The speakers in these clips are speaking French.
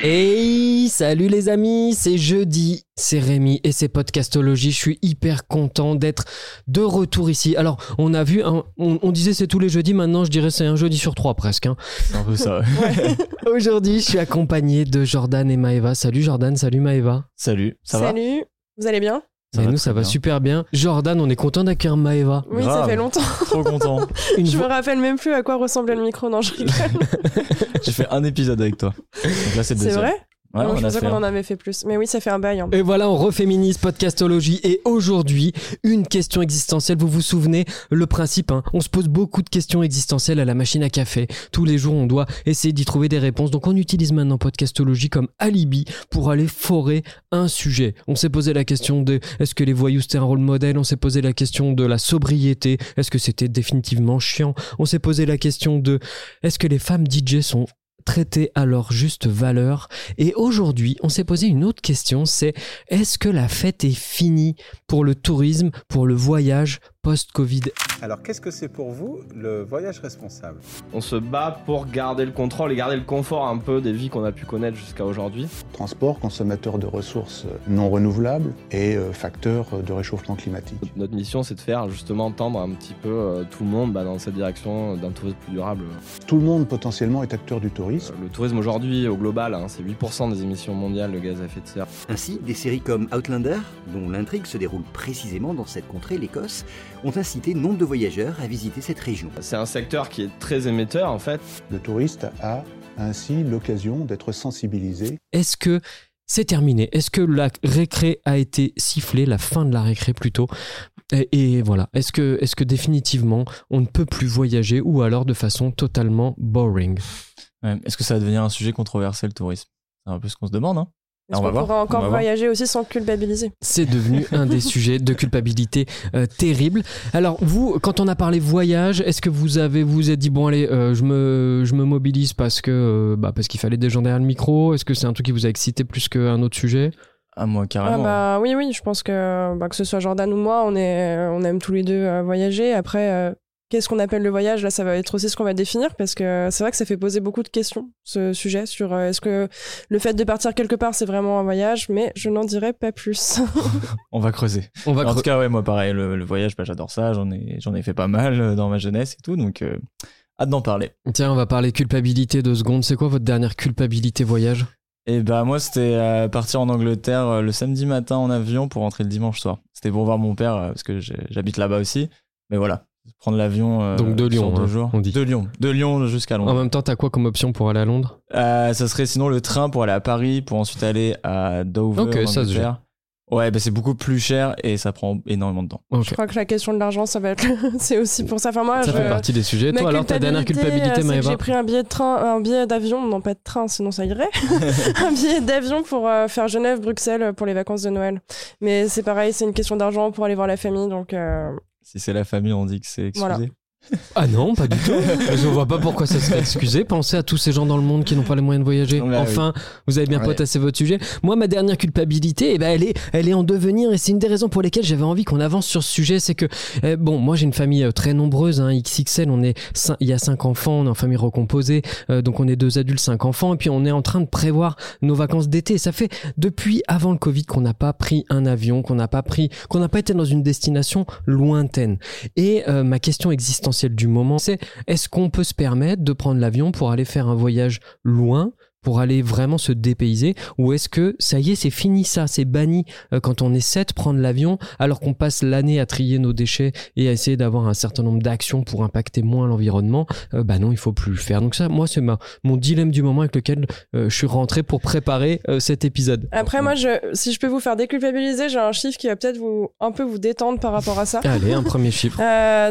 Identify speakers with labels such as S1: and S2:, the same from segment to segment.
S1: Hey, salut les amis, c'est jeudi, c'est Rémi et c'est Podcastologie. Je suis hyper content d'être de retour ici. Alors, on a vu, on, disait c'est tous les jeudis, maintenant je dirais c'est un jeudi sur trois presque. Hein.
S2: C'est un peu ça.
S1: Aujourd'hui, je suis accompagné de Jordan et Maeva. Salut Jordan, salut Maeva.
S2: Salut, ça va?
S3: Salut, vous allez bien?
S1: Et nous, ça va super bien. Jordan, on est content d'accueillir Maeva.
S3: Oui, ça fait longtemps.
S2: Trop content.
S3: je me rappelle même plus à quoi ressemblait le micro. Non, je rigole.
S2: J'ai fait un épisode avec toi.
S3: Donc là, c'est vrai? Ouais, je pensais qu'on en avait fait plus. Mais oui, ça fait un bail. Hein.
S1: Et voilà, on reféminise podcastologie. Et aujourd'hui, une question existentielle. Vous vous souvenez, le principe, hein, on se pose beaucoup de questions existentielles à la machine à café. Tous les jours, on doit essayer d'y trouver des réponses. Donc on utilise maintenant podcastologie comme alibi pour aller forer un sujet. On s'est posé la question de est-ce que les voyous c'était un rôle modèle? On s'est posé la question de la sobriété. Est-ce que c'était définitivement chiant? On s'est posé la question de est-ce que les femmes DJ sont traiter à leur juste valeur. Et aujourd'hui, on s'est posé une autre question, c'est est-ce que la fête est finie pour le tourisme, pour le voyage, post-Covid.
S4: Alors qu'est-ce que c'est pour vous le voyage responsable?
S5: On se bat pour garder le contrôle et garder le confort un peu des vies qu'on a pu connaître jusqu'à aujourd'hui.
S6: Transport, consommateur de ressources non renouvelables et euh, facteur de réchauffement climatique.
S5: Notre mission c'est de faire justement tendre un petit peu euh, tout le monde bah, dans cette direction d'un tourisme plus durable.
S6: Tout le monde potentiellement est acteur du tourisme.
S5: Le tourisme aujourd'hui au global hein, c'est 8% des émissions mondiales de gaz à effet de serre.
S7: Ainsi, des séries comme Outlander, dont l'intrigue se déroule précisément dans cette contrée, l'Écosse, ont incité nombre de voyageurs à visiter cette région.
S5: C'est un secteur qui est très émetteur en fait.
S6: Le touriste a ainsi l'occasion d'être sensibilisé.
S1: Est-ce que c'est terminé? Est-ce que la récré a été sifflée, la fin de la récré plutôt? Et, voilà, est-ce que, est que définitivement on ne peut plus voyager ou alors de façon totalement boring?
S2: Est-ce que ça va devenir un sujet controversé le tourisme? C'est un peu ce qu'on se demande, hein
S3: est-ce qu'on pourra encore voyager aussi sans culpabiliser
S1: C'est devenu un des sujets de culpabilité euh, terrible. Alors vous, quand on a parlé voyage, est-ce que vous avez vous, êtes dit bon allez, euh, je me je me mobilise parce que euh, bah, parce qu'il fallait des gens derrière le micro? Est-ce que c'est un truc qui vous a excité plus qu'un autre sujet?
S2: Ah moi carrément.
S3: Ah, bah oui oui, je pense que bah, que ce soit Jordan ou moi, on est on aime tous les deux voyager. Après qu'est-ce qu'on appelle le voyage? Là, ça va être aussi ce qu'on va définir parce que c'est vrai que ça fait poser beaucoup de questions, ce sujet, sur euh, est-ce que le fait de partir quelque part, c'est vraiment un voyage, mais je n'en dirai pas plus.
S2: On va creuser. On va en tout cas, ouais, moi, pareil, le, voyage, bah, j'adore ça, j'en ai, j'en ai fait pas mal euh, dans ma jeunesse et tout, donc euh, hâte d'en parler.
S1: Tiens, on va parler culpabilité deux secondes. C'est quoi votre dernière culpabilité voyage?
S2: Et eh bah moi c'était partir en Angleterre le samedi matin en avion pour rentrer le dimanche soir. C'était pour voir mon père parce que j'habite là-bas aussi. Mais voilà, prendre l'avion. Euh,
S1: Donc de Lyon,
S2: deux hein, jours.
S1: on dit.
S2: De Lyon, de Lyon jusqu'à Londres.
S1: En même temps, t'as quoi comme option pour aller à Londres?
S2: Euh, Ça serait sinon le train pour aller à Paris, pour ensuite aller à Dover. Ok, ça se Ouais, bah c'est beaucoup plus cher et ça prend énormément de temps.
S3: Je crois que la question de l'argent, ça va être, c'est aussi pour ça. Enfin, moi,
S1: ça fait partie des sujets. Toi, alors, ta dernière culpabilité, Maëva
S3: J'ai pris un billet de train, un billet d'avion, non pas de train, sinon ça irait. un billet d'avion pour euh, faire Genève-Bruxelles pour les vacances de Noël. Mais c'est pareil, c'est une question d'argent pour aller voir la famille, donc.
S2: Si c'est la famille, on dit que c'est excusé.
S1: Ah non, pas du tout. Je vois pas pourquoi ça serait excusé. Pensez à tous ces gens dans le monde qui n'ont pas les moyens de voyager. enfin, vous avez bien potassé votre sujet. Moi, ma dernière culpabilité, eh ben, elle est, elle est en devenir et c'est une des raisons pour lesquelles j'avais envie qu'on avance sur ce sujet. C'est que, eh, bon, moi j'ai une famille euh, très nombreuse, hein, XXL. On est, il y a cinq enfants, on est en famille recomposée, euh, donc on est deux adultes, cinq enfants, et puis on est en train de prévoir nos vacances d'été. Ça fait depuis avant le Covid qu'on n'a pas pris un avion, qu'on n'a pas pris, qu'on n'a pas été dans une destination lointaine. Et euh, ma question existentielle du moment, c'est est-ce qu'on peut se permettre de prendre l'avion pour aller faire un voyage loin pour aller vraiment se dépayser ou est-ce que ça y est c'est fini ça c'est banni euh, quand on essaie de prendre l'avion alors qu'on passe l'année à trier nos déchets et à essayer d'avoir un certain nombre d'actions pour impacter moins l'environnement euh, bah non il faut plus le faire. Donc ça moi c'est ma mon dilemme du moment avec lequel euh, je suis rentré pour préparer cet épisode.
S3: Après moi je si je peux vous faire déculpabiliser j'ai un chiffre qui va peut-être vous un peu vous détendre par rapport à ça.
S1: Allez un premier chiffre.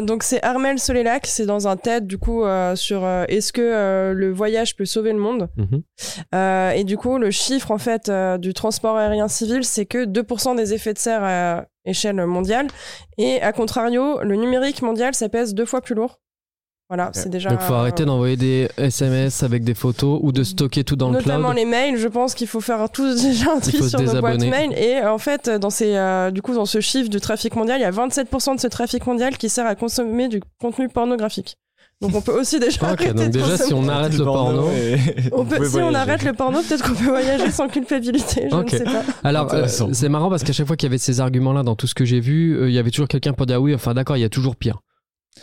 S3: Donc c'est Armel Solélac c'est dans un TED du coup sur est-ce que le voyage peut sauver le monde? Mhm. Euh, et du coup, le chiffre en fait euh, du transport aérien civil, c'est que 2% des effets de serre à échelle mondiale. Et à contrario, le numérique mondial, ça pèse deux fois plus lourd. Voilà, c'est déjà.
S1: Donc, faut arrêter d'envoyer des SMS avec des photos ou de stocker tout dans le cloud.
S3: Notamment les mails. Je pense qu'il faut faire tous déjà un tri sur nos boîtes mail. Et en fait, dans ces, euh, du coup, dans ce chiffre du trafic mondial, il y a 27% de ce trafic mondial qui sert à consommer du contenu pornographique. Donc on peut aussi déjà.
S1: Ok, donc déjà si on arrête le porno,
S3: on peut, si on arrête le porno, peut-être qu'on peut voyager sans culpabilité. Je ne sais pas.
S1: Alors euh, c'est marrant parce qu'à chaque fois qu'il y avait ces arguments-là dans tout ce que j'ai vu, euh, il y avait toujours quelqu'un pour dire oui, enfin d'accord, il y a toujours pire.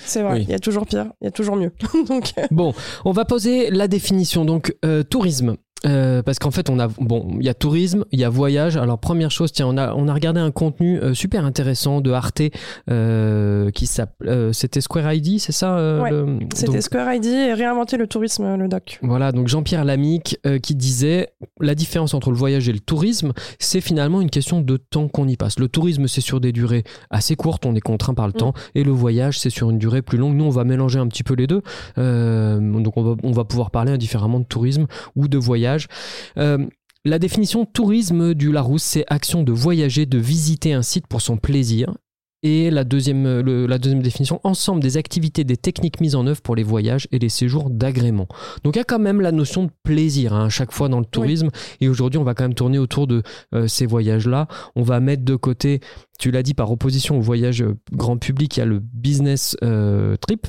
S3: C'est vrai, il y a toujours pire, il y a toujours mieux. donc...
S1: Bon, on va poser la définition. Donc, tourisme, euh, parce qu'en fait, on a bon, il y a tourisme, il y a voyage. Alors première chose, tiens, on a on a regardé un contenu euh, super intéressant de Arte euh, qui s'appelle, c'était Square ID, c'est ça
S3: ouais, C'était Square ID et réinventer le tourisme, le doc.
S1: Voilà, donc Jean-Pierre Lamic qui disait la différence entre le voyage et le tourisme, c'est finalement une question de temps qu'on y passe. Le tourisme, c'est sur des durées assez courtes, on est contraint par le mm. temps, et le voyage, c'est sur une durée plus longue. Nous, on va mélanger un petit peu les deux, donc on va on va pouvoir parler indifféremment de tourisme ou de voyage euh, la définition tourisme du Larousse, c'est action de voyager, de visiter un site pour son plaisir. Et la deuxième, la deuxième définition, ensemble des activités, des techniques mises en œuvre pour les voyages et les séjours d'agrément. Donc il y a quand même la notion de plaisir hein, à chaque fois dans le tourisme. Et aujourd'hui, on va quand même tourner autour de euh, ces voyages-là. On va mettre de côté, tu l'as dit, par opposition au voyage euh, grand public, il y a le business trip.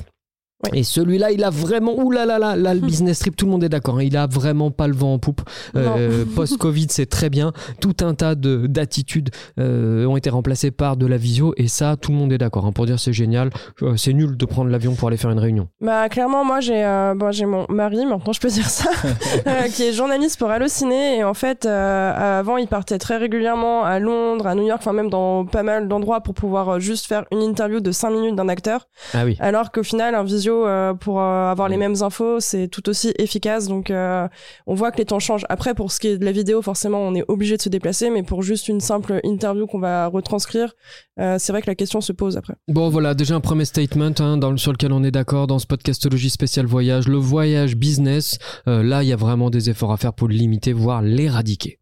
S1: Et celui-là, il a vraiment, ouh là là là, là le business trip, tout le monde est d'accord, hein. il a vraiment pas le vent en poupe. Euh, Post-Covid, c'est très bien. Tout un tas de d'attitudes euh, ont été remplacées par de la visio, et ça, tout le monde est d'accord. Hein. Pour dire c'est génial, euh, c'est nul de prendre l'avion pour aller faire une réunion.
S3: Bah clairement, moi j'ai bon, j'ai mon mari, maintenant je peux dire ça, qui est journaliste pour Allociné, et en fait, avant, il partait très régulièrement à Londres, à New York, enfin même dans pas mal d'endroits pour pouvoir juste faire une interview de 5 minutes d'un acteur.
S1: Ah oui.
S3: Alors qu'au final, un visio euh, pour euh, avoir les mêmes infos, c'est tout aussi efficace. Donc, euh, on voit que les temps changent. Après, pour ce qui est de la vidéo, forcément, on est obligé de se déplacer, mais pour juste une simple interview qu'on va retranscrire, c'est vrai que la question se pose après.
S1: Bon, voilà, déjà un premier statement hein, dans, sur lequel on est d'accord dans ce podcastologie spécial voyage. Le voyage business, là, il y a vraiment des efforts à faire pour le limiter, voire l'éradiquer.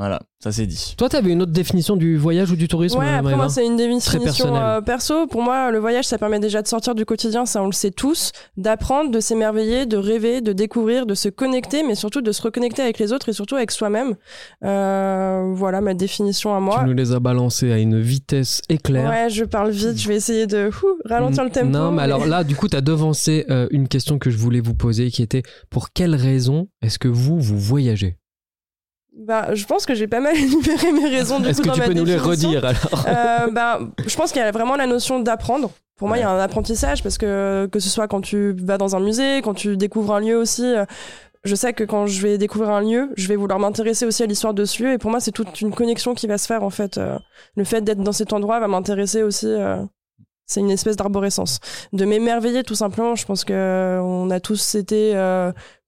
S2: Voilà, ça c'est dit.
S1: Toi, tu avais une autre définition du voyage ou du tourisme
S3: Ouais, après moi, c'est une définition euh, perso. Pour moi, le voyage, ça permet déjà de sortir du quotidien, ça on le sait tous, d'apprendre, de s'émerveiller, de rêver, de découvrir, de se connecter, mais surtout de se reconnecter avec les autres et surtout avec soi-même. Euh, voilà ma définition à moi.
S1: Tu nous les as balancés à une vitesse éclair.
S3: Ouais, je parle vite, je vais essayer de ralentir le tempo.
S1: Non, mais, alors là, du coup, tu as devancé euh, une question que je voulais vous poser qui était pour quelle raison est-ce que vous, vous voyagez?
S3: Bah, je pense que j'ai pas mal énuméré mes raisons.
S1: Est-ce que tu peux nous les redire alors?
S3: Euh, bah, Je pense qu'il y a vraiment la notion d'apprendre. Pour moi, il y a un apprentissage parce que que ce soit quand tu vas dans un musée, quand tu découvres un lieu aussi. Euh, je sais que quand je vais découvrir un lieu, je vais vouloir m'intéresser aussi à l'histoire de ce lieu. Et pour moi, c'est toute une connexion qui va se faire en fait. Euh, le fait d'être dans cet endroit va m'intéresser aussi. Euh, c'est une espèce d'arborescence. De m'émerveiller tout simplement. Je pense que on a tous été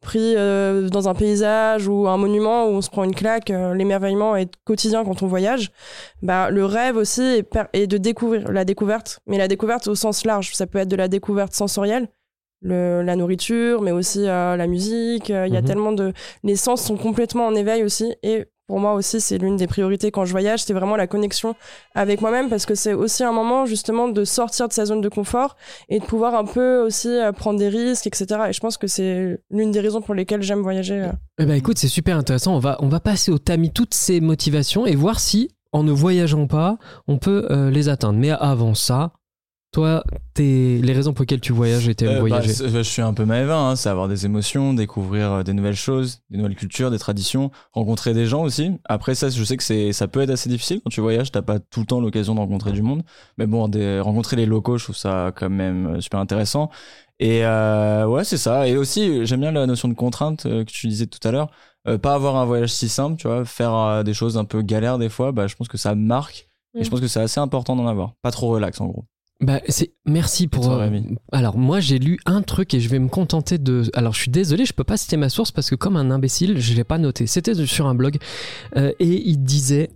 S3: pris euh, dans un paysage ou un monument où on se prend une claque, euh, l'émerveillement est quotidien quand on voyage. Bah, le rêve aussi est, de découvrir la découverte, mais la découverte au sens large. Ça peut être de la découverte sensorielle, le, la nourriture, mais aussi euh, la musique. Il y a mhm. tellement de... Les sens sont complètement en éveil aussi. Et pour moi aussi, c'est l'une des priorités quand je voyage, c'est vraiment la connexion avec moi-même parce que c'est aussi un moment justement de sortir de sa zone de confort et de pouvoir un peu aussi euh, prendre des risques, etc. Et je pense que c'est l'une des raisons pour lesquelles j'aime voyager. Euh.
S1: Eh ben écoute, c'est super intéressant. On va, passer au tamis toutes ces motivations et voir si, en ne voyageant pas, on peut euh, les atteindre. Mais avant ça, toi, les raisons pour lesquelles tu voyages et t'aimes euh, bah, voyager
S2: Je suis un peu maëvin, hein, c'est avoir des émotions, découvrir euh, des nouvelles choses, des nouvelles cultures, des traditions, rencontrer des gens aussi. Après ça, je sais que c'est, ça peut être assez difficile quand tu voyages, t'as pas tout le temps l'occasion de rencontrer du monde. Mais bon, des, rencontrer les locaux, je trouve ça quand même euh, super intéressant. Et euh, ouais, c'est ça. Et aussi, j'aime bien la notion de contrainte que tu disais tout à l'heure. pas avoir un voyage si simple, tu vois, faire des choses un peu galères des fois, bah, je pense que ça marque. Et je mm. pense que c'est assez important d'en avoir. Pas trop relax en gros.
S1: Bah, c'est merci pour.
S2: Euh,
S1: alors moi j'ai lu un truc et je vais me contenter de. Alors je suis désolé, je peux pas citer ma source parce que comme un imbécile, je l'ai pas noté. C'était sur un blog euh, et il disait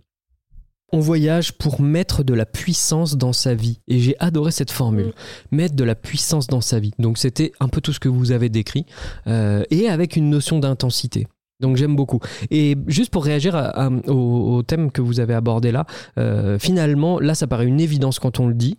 S1: on voyage pour mettre de la puissance dans sa vie. Et j'ai adoré cette formule. Mm. Mettre de la puissance dans sa vie. Donc c'était un peu tout ce que vous avez décrit. Euh, et avec une notion d'intensité. Donc j'aime beaucoup. Et juste pour réagir au, thème que vous avez abordé là, finalement, là ça paraît une évidence quand on le dit,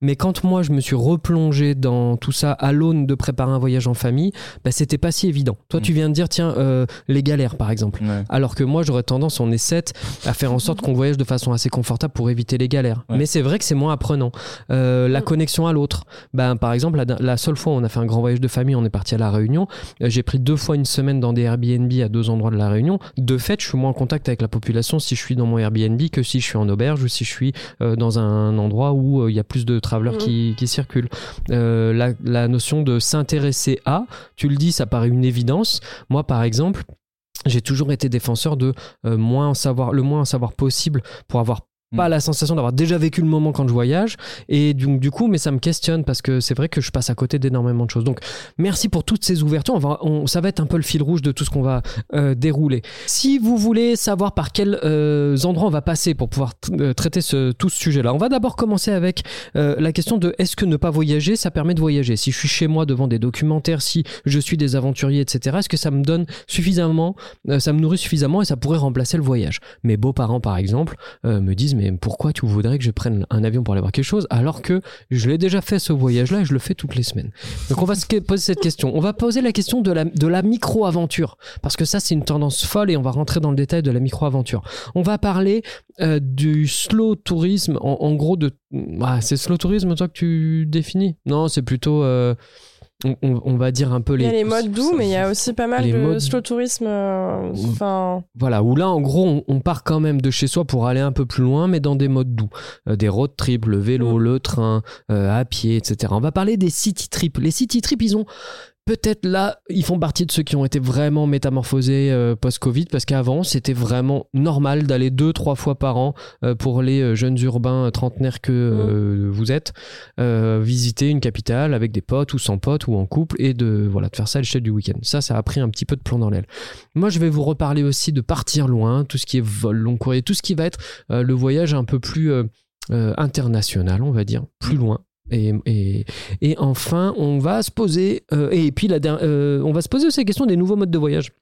S1: Mais quand moi je me suis replongé dans tout ça à l'aune de préparer un voyage en famille, bah, c'était pas si évident. Toi, tu mm. viens de dire, tiens, euh, les galères par exemple. Alors que moi, j'aurais tendance, on est sept, à faire en sorte qu'on voyage de façon assez confortable pour éviter les galères. Mais c'est vrai que c'est moins apprenant. Euh, la mm. connexion à l'autre. Ben, par exemple, la, seule fois où on a fait un grand voyage de famille, on est parti à La Réunion. Euh, j'ai pris deux fois une semaine dans des Airbnb à deux endroits de La Réunion. De fait, je suis moins en contact avec la population si je suis dans mon Airbnb que si je suis en auberge ou si je suis dans un endroit où il y a plus de travelers mm. qui, qui, circulent. La, la notion de s'intéresser à, tu le dis, ça paraît une évidence. Moi, par exemple, j'ai toujours été défenseur de euh, moins en savoir, le moins en savoir possible pour avoir pas mm. la sensation d'avoir déjà vécu le moment quand je voyage. Et donc du coup mais ça me questionne parce que c'est vrai que je passe à côté d'énormément de choses. Donc merci pour toutes ces ouvertures. On va, on, ça va être un peu le fil rouge de tout ce qu'on va euh, dérouler. Si vous voulez savoir par quels euh, endroits on va passer pour pouvoir euh, traiter ce, tout ce sujet là on va d'abord commencer avec la question de est-ce que ne pas voyager ça permet de voyager? Si je suis chez moi devant des documentaires si je suis des aventuriers etc est-ce que ça me donne suffisamment ça me nourrit suffisamment et ça pourrait remplacer le voyage? Mes beaux-parents par exemple me disent mais pourquoi tu voudrais que je prenne un avion pour aller voir quelque chose alors que je l'ai déjà fait ce voyage-là et je le fais toutes les semaines? Donc on va se poser cette question. On va poser la question de la, micro-aventure parce que ça c'est une tendance folle et on va rentrer dans le détail de la micro-aventure. On va parler euh, du slow tourisme, en, gros de... Ah, c'est slow tourisme toi que tu définis? Non, c'est plutôt... Euh, on, va dire un peu les.
S3: Il y a les modes doux, mais il y a aussi pas mal de slow tourisme. Euh.
S1: Voilà, où là, en gros, on, part quand même de chez soi pour aller un peu plus loin, mais dans des modes doux. Euh, des road trips, le vélo, mm. le train, euh, à pied, etc. On va parler des city trips. Les city trips, ils ont peut-être là, ils font partie de ceux qui ont été vraiment métamorphosés euh, post-Covid, parce qu'avant, c'était vraiment normal d'aller deux, trois fois par an euh, pour les euh, jeunes urbains trentenaires que mmh. vous êtes, visiter une capitale avec des potes ou sans potes ou en couple et de, voilà, de faire ça à l'échelle du week-end. Ça, ça a pris un petit peu de plomb dans l'aile. Moi, je vais vous reparler aussi de partir loin, tout ce qui est vol long courrier, tout ce qui va être le voyage un peu plus international, on va dire, plus loin. Et, enfin, on va se poser, euh, et puis la, euh, on va se poser aussi la question des nouveaux modes de voyage.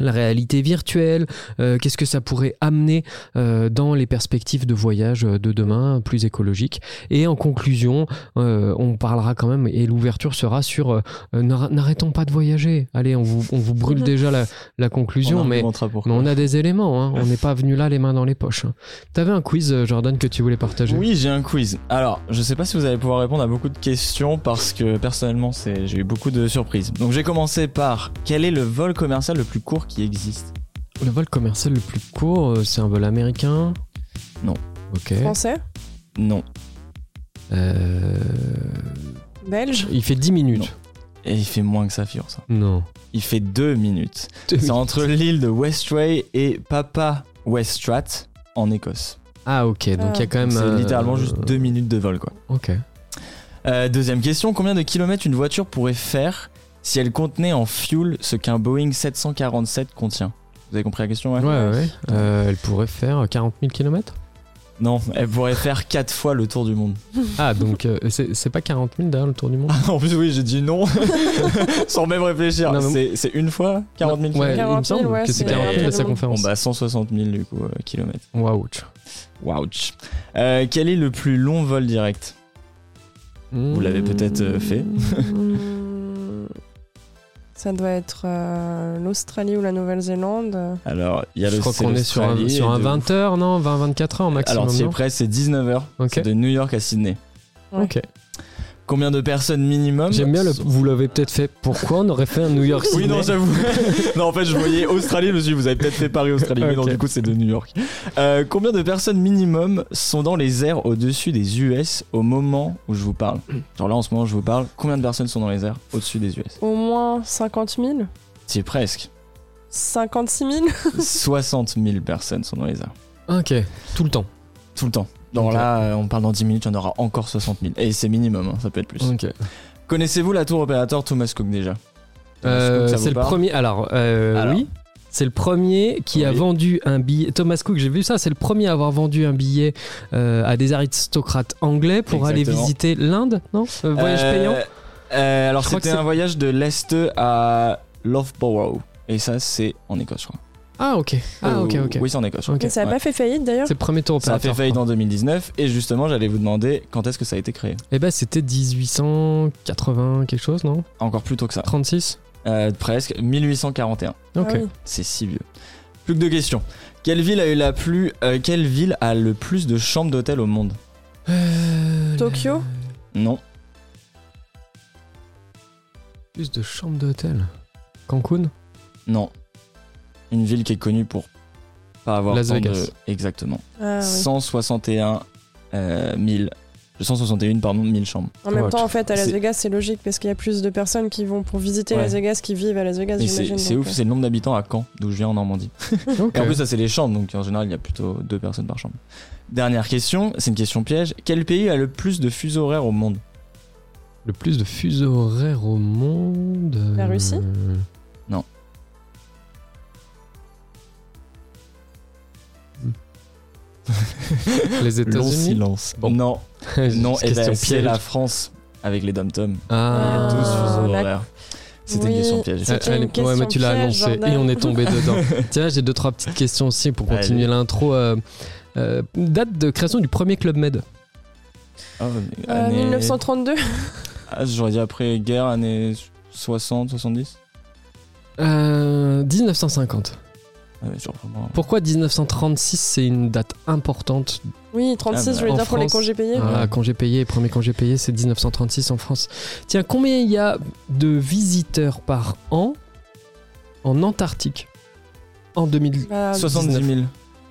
S1: La réalité virtuelle, euh, qu'est-ce que ça pourrait amener euh, dans les perspectives de voyage de demain plus écologiques. Et en conclusion, euh, on parlera quand même, et l'ouverture sera sur n'arrêtons pas de voyager. Allez, on vous, on vous brûle déjà la, la conclusion, mais, on a des éléments, hein. on n'est pas venu là les mains dans les poches. Tu avais un quiz, Jordan, que tu voulais partager?
S2: Oui, j'ai un quiz. Alors, je sais pas si vous allez pouvoir répondre à beaucoup de questions parce que personnellement, j'ai eu beaucoup de surprises. Donc, j'ai commencé par quel est le vol commercial le plus court qui existe
S1: Le vol commercial le plus court, euh, c'est un vol américain
S2: Non.
S1: Ok.
S3: Français
S2: Non.
S1: Euh...
S3: Belge
S1: Il fait 10 minutes.
S2: Et il fait moins que ça, figure ça.
S1: Non.
S2: Il fait 2 minutes. C'est entre l'île de Westray et Papa Westrat en Écosse.
S1: Ah ok, donc il y a quand même...
S2: C'est littéralement juste 2 minutes de vol quoi.
S1: Ok.
S2: Euh, deuxième question, combien de kilomètres une voiture pourrait faire si elle contenait en fuel ce qu'un Boeing 747 contient. Vous avez compris la question
S1: Ouais, ouais. ouais. Euh, elle pourrait faire 40 000 km
S2: non, elle pourrait faire 4 fois le tour du monde.
S1: Ah, donc euh, c'est pas 40 000 derrière le tour du monde?
S2: En plus, oui, j'ai dit non, sans même réfléchir. C'est une fois 40 000
S1: Ouais, il me semble que c'est 40 000 à sa conférence.
S2: Bon, bah 160 000 du coup, euh, kilomètres.
S1: Waouh.
S2: Waouh. quel est le plus long vol direct? Vous l'avez peut-être fait.
S3: Ça doit être euh, l'Australie ou la Nouvelle-Zélande.
S2: Alors, il y a Je
S1: crois qu'on est sur un, sur un 20 heures, non? 20-24 heures maximum.
S2: Alors, c'est près, c'est 19 heures. C'est de New York à Sydney.
S1: Ok.
S2: Combien de personnes minimum
S1: J'aime bien, le, vous l'avez peut-être fait. Pourquoi on aurait fait un New York
S2: Oui, non, j'avoue. non, en fait, je voyais Australie, je me suis dit, vous avez peut-être fait Paris-Australie. Mais non, du coup, c'est de New York. Euh, combien de personnes minimum sont dans les airs au-dessus des US au moment où je vous parle? Genre là, en ce moment, je vous parle. Combien de personnes sont dans les airs au-dessus des US
S3: Au moins 50 000
S2: C'est presque.
S3: 56 000
S2: 60 000 personnes sont dans les airs.
S1: Ok, tout le temps.
S2: Tout le temps. Donc là, euh, on parle dans 10 minutes, il y en aura encore 60 000. Et c'est minimum, hein, ça peut être plus. Connaissez-vous la tour opérateur Thomas Cook déjà
S1: euh, C'est le premier. Alors, euh, oui. C'est le premier qui a vendu un billet. Thomas Cook, j'ai vu ça, c'est le premier à avoir vendu un billet à des aristocrates anglais pour aller visiter l'Inde, non? Voyage payant?
S2: Alors c'était un voyage de l'Est à Loughborough. Et ça, c'est en Écosse, je crois.
S1: Ah, ok. Ah, ok,
S2: Euh,
S1: ok.
S2: Oui, c'est en Écosse.
S1: Ok.
S3: Et ça a
S2: Ouais.
S3: pas fait faillite d'ailleurs
S1: C'est le premier tour
S2: Ça a fait faillite en 2019 et justement j'allais vous demander quand est-ce que ça a été créé.
S1: Eh ben, c'était 1880 quelque chose, non?
S2: Encore plus tôt que ça.
S1: 36
S2: Euh, presque 1841.
S1: Ok.
S3: Ah oui.
S2: C'est si vieux. Plus que deux questions. Quelle ville a eu la plus euh, quelle ville a le plus de chambres d'hôtel au monde?
S1: Euh,
S3: Tokyo?
S2: Non.
S1: Plus de chambres d'hôtel. Cancun?
S2: Non. Une ville qui est connue pour pas avoir
S1: Las
S2: tant
S1: Vegas.
S2: de exactement.
S3: Ah, oui.
S2: 161 euh, 1000 161 pardon 1000 chambres.
S3: En même temps, en fait, à Las Vegas, c'est logique parce qu'il y a plus de personnes qui vont pour visiter
S2: Ouais.
S3: Las Vegas qui vivent à Las Vegas,
S2: c'est
S3: j'imagine.
S2: c'est
S3: donc,
S2: ouf,
S3: euh,
S2: c'est le nombre d'habitants à Caen, d'où je viens en Normandie. Et en plus, ça, c'est les chambres, donc en général, il y a plutôt deux personnes par chambre. Dernière question, c'est une question piège. Quel pays a le plus de fuseaux horaires au monde?
S1: Le plus de fuseaux horaires au monde.
S3: La
S1: euh,
S3: Russie
S1: Les
S2: Long
S1: États-Unis.
S2: silence.
S1: Bon.
S2: Non, non, et
S1: question
S2: c'est la France avec les dom-toms.
S1: Ah,
S2: 12 fuseaux
S3: la-
S2: horaires. C'était une question piège.
S1: Ah,
S3: une question
S1: ouais, mais tu l'as
S3: piège,
S1: annoncé et on est tombé dedans. Tiens, j'ai deux trois petites questions aussi pour continuer
S2: Allez.
S1: l'intro. Euh, euh, date de création du premier club Med.
S2: Ah,
S3: Euh,
S2: année-
S3: 1932
S2: Ah, J'aurais dit après guerre, années 60, 70.
S1: Euh, 1950.
S2: Ah ouais, genre vraiment.
S1: Pourquoi 1936 c'est une date importante
S3: Oui, 36,
S2: Ah,
S3: je voulais
S1: en
S3: dire pour les congés payés.
S1: Voilà, congé payé, premier congé payé, c'est 1936 en France. Tiens, combien il y a de visiteurs par an en Antarctique en 2000
S3: Bah,
S2: 70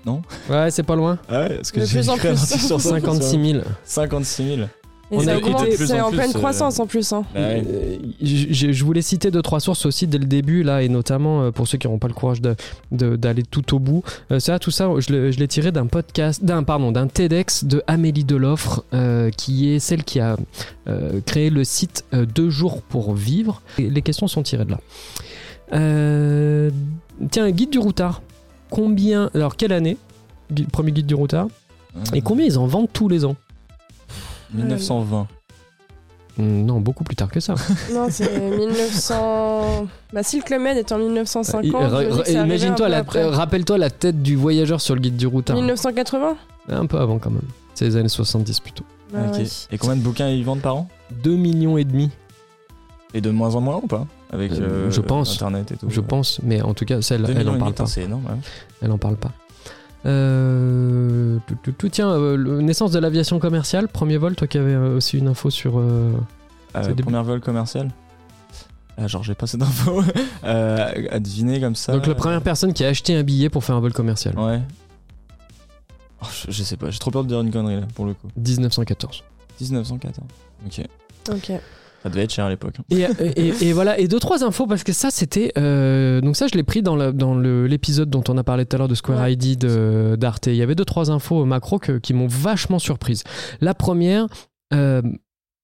S2: 000.
S1: Ouais, c'est pas loin.
S2: Ah ouais, parce que j'ai
S3: plus en
S2: écrit un
S3: plus.
S2: article sur ça,
S1: 56 000.
S2: 56 000.
S3: Et
S1: on
S3: ça
S1: a
S3: augmente,
S1: de
S3: c'est
S2: en
S3: pleine
S2: euh,
S3: croissance en plus. hein.
S2: Bah ouais.
S1: Euh, je, je voulais citer deux trois sources aussi dès le début là et notamment euh, pour ceux qui n'auront pas le courage de- de- d'aller tout au bout. Euh, ça, tout ça, je l'ai tiré d'un podcast, d'un pardon, d'un TEDx de Amélie Deloffre euh, qui est celle qui a euh, créé le site euh, Deux jours pour vivre. Et les questions sont tirées de là. Euh, tiens, guide du routard. Combien Alors quelle année? Premier guide du routard. Et combien ils en vendent tous les ans?
S2: 1920.
S1: Hmm, Non, beaucoup plus tard que ça.
S3: Non, c'est 1900. Bah, si le Club Med est en 1950,
S1: Il-
S3: je me dis
S1: ra-
S3: que c'est arrivé
S1: Imagine-toi, la- euh, rappelle-toi la tête du voyageur sur le guide du routard.
S3: 1980
S1: Un peu avant quand même. C'est les années 70 plutôt.
S3: Bah, ouais.
S2: Et combien de bouquins ils vendent par an?
S1: 2 millions et demi,
S2: Et de moins en moins ou pas? Avec
S1: Euh,
S2: euh,
S1: je pense.
S2: Internet et tout.
S1: je pense, mais en tout cas, celle,
S2: 2
S1: elle en parle pas.
S2: c'est énorme. ouais.
S1: Elle en parle pas. Euh, tout, tout, tout, tiens, euh, naissance de l'aviation commerciale, premier vol, toi qui avais euh, aussi une info sur. euh,
S2: Euh, premier vol commercial ah, Genre, j'ai pas cette info. euh, à deviner comme ça.
S1: Donc la première personne qui a acheté un billet pour faire un vol commercial.
S2: Ouais. Oh, je, je sais pas, j'ai trop peur de dire une connerie là, pour le coup.
S1: 1914.
S2: 1914. Ok.
S3: Ok.
S2: Ça devait être cher à l'époque. hein.
S1: Et, et- et voilà, et deux trois infos parce que ça c'était euh, donc ça je l'ai pris dans le- dans l'épisode dont on a parlé tout à l'heure de Square
S3: Ouais.
S1: ID de d'Arte. Il y avait deux trois infos macro que- qui m'ont vachement surprise. La première, euh,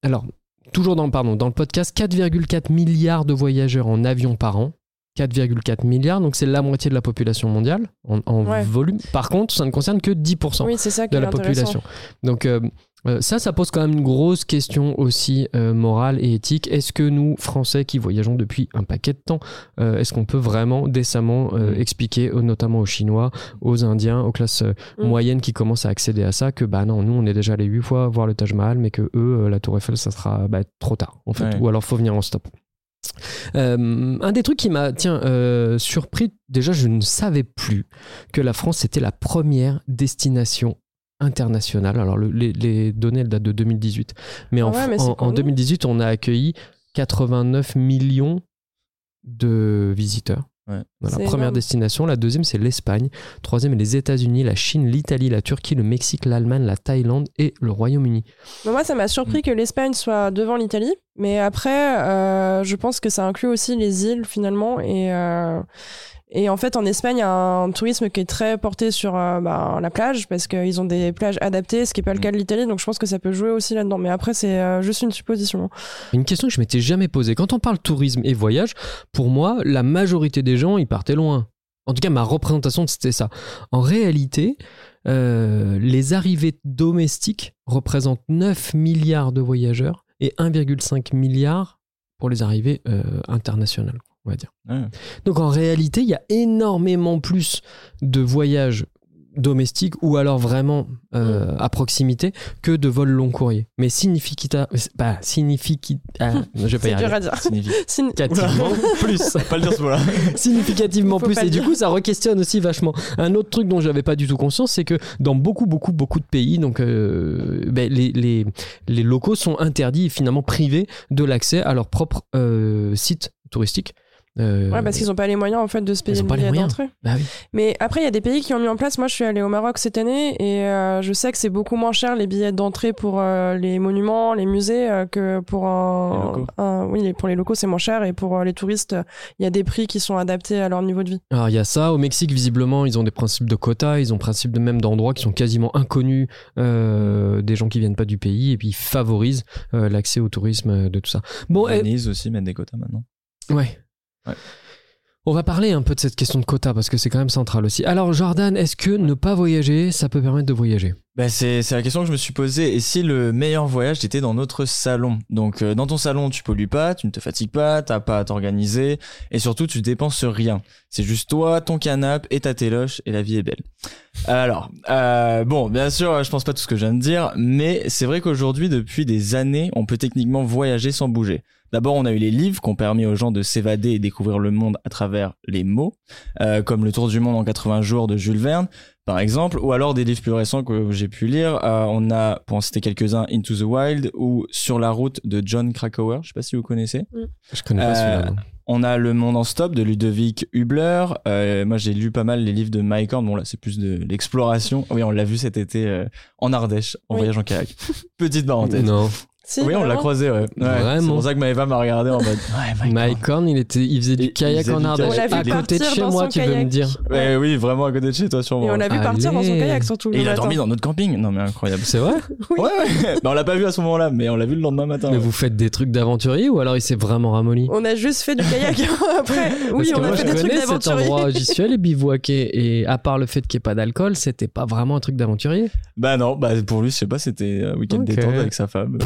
S1: alors toujours dans pardon dans le podcast, 4,4 milliards de voyageurs en avion par an. 4,4 milliards, donc c'est la moitié de la population mondiale en, en
S3: Ouais.
S1: volume. Par contre, ça ne concerne que 10%
S3: Oui, c'est ça qui
S1: de
S3: est
S1: la population. Donc euh, euh, ça, ça pose quand même une grosse question aussi euh, morale et éthique. Est-ce que nous, Français qui voyageons depuis un paquet de temps, euh, est-ce qu'on peut vraiment décemment
S2: Mm.
S1: expliquer, notamment aux Chinois, aux Indiens, aux classes
S3: Mm.
S1: moyennes qui commencent à accéder à ça, que bah non, nous on est déjà allés huit fois voir le Taj Mahal, mais que eux, la Tour Eiffel, ça sera bah, trop tard en fait,
S2: Ouais.
S1: ou alors faut venir en stop. Euh, un des trucs qui m'a tiens euh, surpris, déjà je ne savais plus que la France était la première destination internationale. Alors le- les, les données elles datent de 2018, mais,
S3: Ah
S1: en,
S3: ouais, mais
S1: en-
S3: c'est
S1: en
S3: connu.
S1: 2018 on a accueilli 89 millions de visiteurs.
S2: Ouais.
S1: Voilà, première
S3: énorme.
S1: destination. La deuxième, c'est l'Espagne. Troisième, les États-Unis, la Chine, l'Italie, la Turquie, le Mexique, l'Allemagne, la Thaïlande et le Royaume-Uni.
S3: Mais moi, ça m'a surpris que l'Espagne soit devant l'Italie. Mais après, euh, je pense que ça inclut aussi les îles finalement. Et, euh, et en fait, en Espagne, il y a un tourisme qui est très porté sur euh, bah, la plage parce qu'ils ont des plages adaptées, ce qui n'est pas le
S2: Mm.
S3: cas de l'Italie. Donc je pense que ça peut jouer aussi là-dedans. Mais après, c'est euh, juste une supposition.
S1: Une question que je m'étais jamais posée. Quand on parle tourisme et voyage, pour moi, la majorité des gens, ils partaient loin. En tout cas, ma représentation, c'était ça. En réalité, euh, les arrivées domestiques représentent 9 milliards de voyageurs et 1,5 milliard pour les arrivées internationales. On va dire. Donc en réalité, il y a énormément plus de voyages domestique ou alors vraiment euh, à proximité que de vols long courrier. Mais significativement, bah, je vais pas y. Significativement plus.
S2: pas le dire ce mot-là.
S1: Significativement plus. Et du coup, ça re-questionne aussi vachement. Un autre truc dont j'avais pas du tout conscience, c'est que dans beaucoup, beaucoup, beaucoup de pays, donc euh, ben, les, les, les, locaux sont interdits et finalement privés de l'accès à leur propre euh, site touristique.
S3: Euh, ouais, parce qu'ils n'ont pas les moyens en fait de se payer le billet d'entrée.
S1: Bah
S3: Mais après, il y a des pays qui ont mis en place. Moi, je suis allée au Maroc cette année et euh, je sais que c'est beaucoup moins cher les billets d'entrée pour euh, les monuments, les musées que pour un, Oui, pour les locaux, c'est moins cher et pour les touristes, il y a des prix qui sont adaptés à leur niveau de vie.
S1: Alors, il y a ça. Au Mexique, visiblement, ils ont des principes de quotas, ils ont principes de même d'endroits qui sont quasiment inconnus des gens qui viennent pas du pays et puis ils favorisent l'accès au tourisme de tout ça.
S2: Bon, Venise aussi mettent des quotas maintenant.
S1: Ouais. On va parler un peu de cette question de quota parce que c'est quand même central aussi. Alors Jordan, est-ce que ne pas voyager, ça peut permettre de voyager?
S2: Bah c'est, la question que je me suis posée. Et si le meilleur voyage était dans notre salon? Donc euh, dans ton salon, tu pollues pas, tu ne te fatigues pas, t'as pas à t'organiser et surtout tu dépenses rien. C'est juste toi, ton canapé et ta téloche et la vie est belle. Alors, euh, bon, bien sûr, je pense pas tout ce que je viens de dire, mais c'est vrai qu'aujourd'hui, depuis des années, on peut techniquement voyager sans bouger. D'abord, on a eu les livres qui ont permis aux gens de s'évader et découvrir le monde à travers les mots, euh, comme Le Tour du monde en 80 jours de Jules Verne, par exemple, ou alors des livres plus récents que j'ai pu lire. Euh, on a, pour en citer quelques-uns, Into the Wild ou Sur la route de John Krakauer. Je sais pas si vous connaissez.
S1: Mm. Je connais pas celui-là. Euh,
S2: on a Le Monde en Stop de Ludovic Hubler. moi, j'ai lu pas mal les livres de Mike Horn. Bon, là, c'est plus de l'exploration. Oui, on l'a vu cet été en Ardèche, en voyage en kayak. Petite parenthèse.
S1: Non
S2: oui, on l'a croisé, ouais. c'est pour ça que Maëva m'a regardé en mode.
S1: Ouais, Mike Horn, il, était, il faisait du kayak en Ardèche. À côté de chez moi, tu veux me dire.
S2: Ouais, oui, vraiment à côté de chez toi, sûrement.
S3: Et on l'a vu partir dans son kayak, surtout.
S2: Et il a dormi dans notre camping. Non, mais incroyable.
S1: C'est vrai
S2: Ouais, ouais. on l'a pas vu à ce moment-là, mais on l'a vu le lendemain matin.
S1: Mais vous faites des trucs d'aventurier ou alors il s'est vraiment ramolli?
S3: On a juste fait du kayak après. Oui, on a fait des trucs d'aventurier. cet
S1: endroit, j'y suis allé bivouaquer et à part le fait qu'il n'y ait pas d'alcool, c'était pas vraiment un truc d'aventurier?
S2: Bah non, bah pour lui, je sais pas, c'était un week-end détente avec sa femme.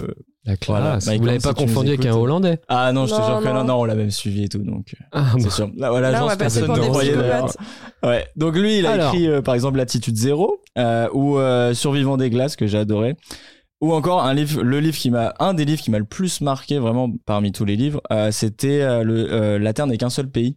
S1: La classe. Voilà. Vous l'avez pas confondu avec un Hollandais
S2: Ah non, je te jure que non, non, on l'a même suivi et tout, donc euh,
S1: ah,
S2: c'est sûr. Là, voilà, Là, personne ne croyait Ouais. Donc lui, il a écrit euh, par exemple Latitude Zéro euh, ou euh, Survivant des glaces que j'ai adoré. Ou encore un livre, le livre qui m'a, un des livres qui m'a le plus marqué vraiment parmi tous les livres, c'était le La Terre n'est qu'un seul pays.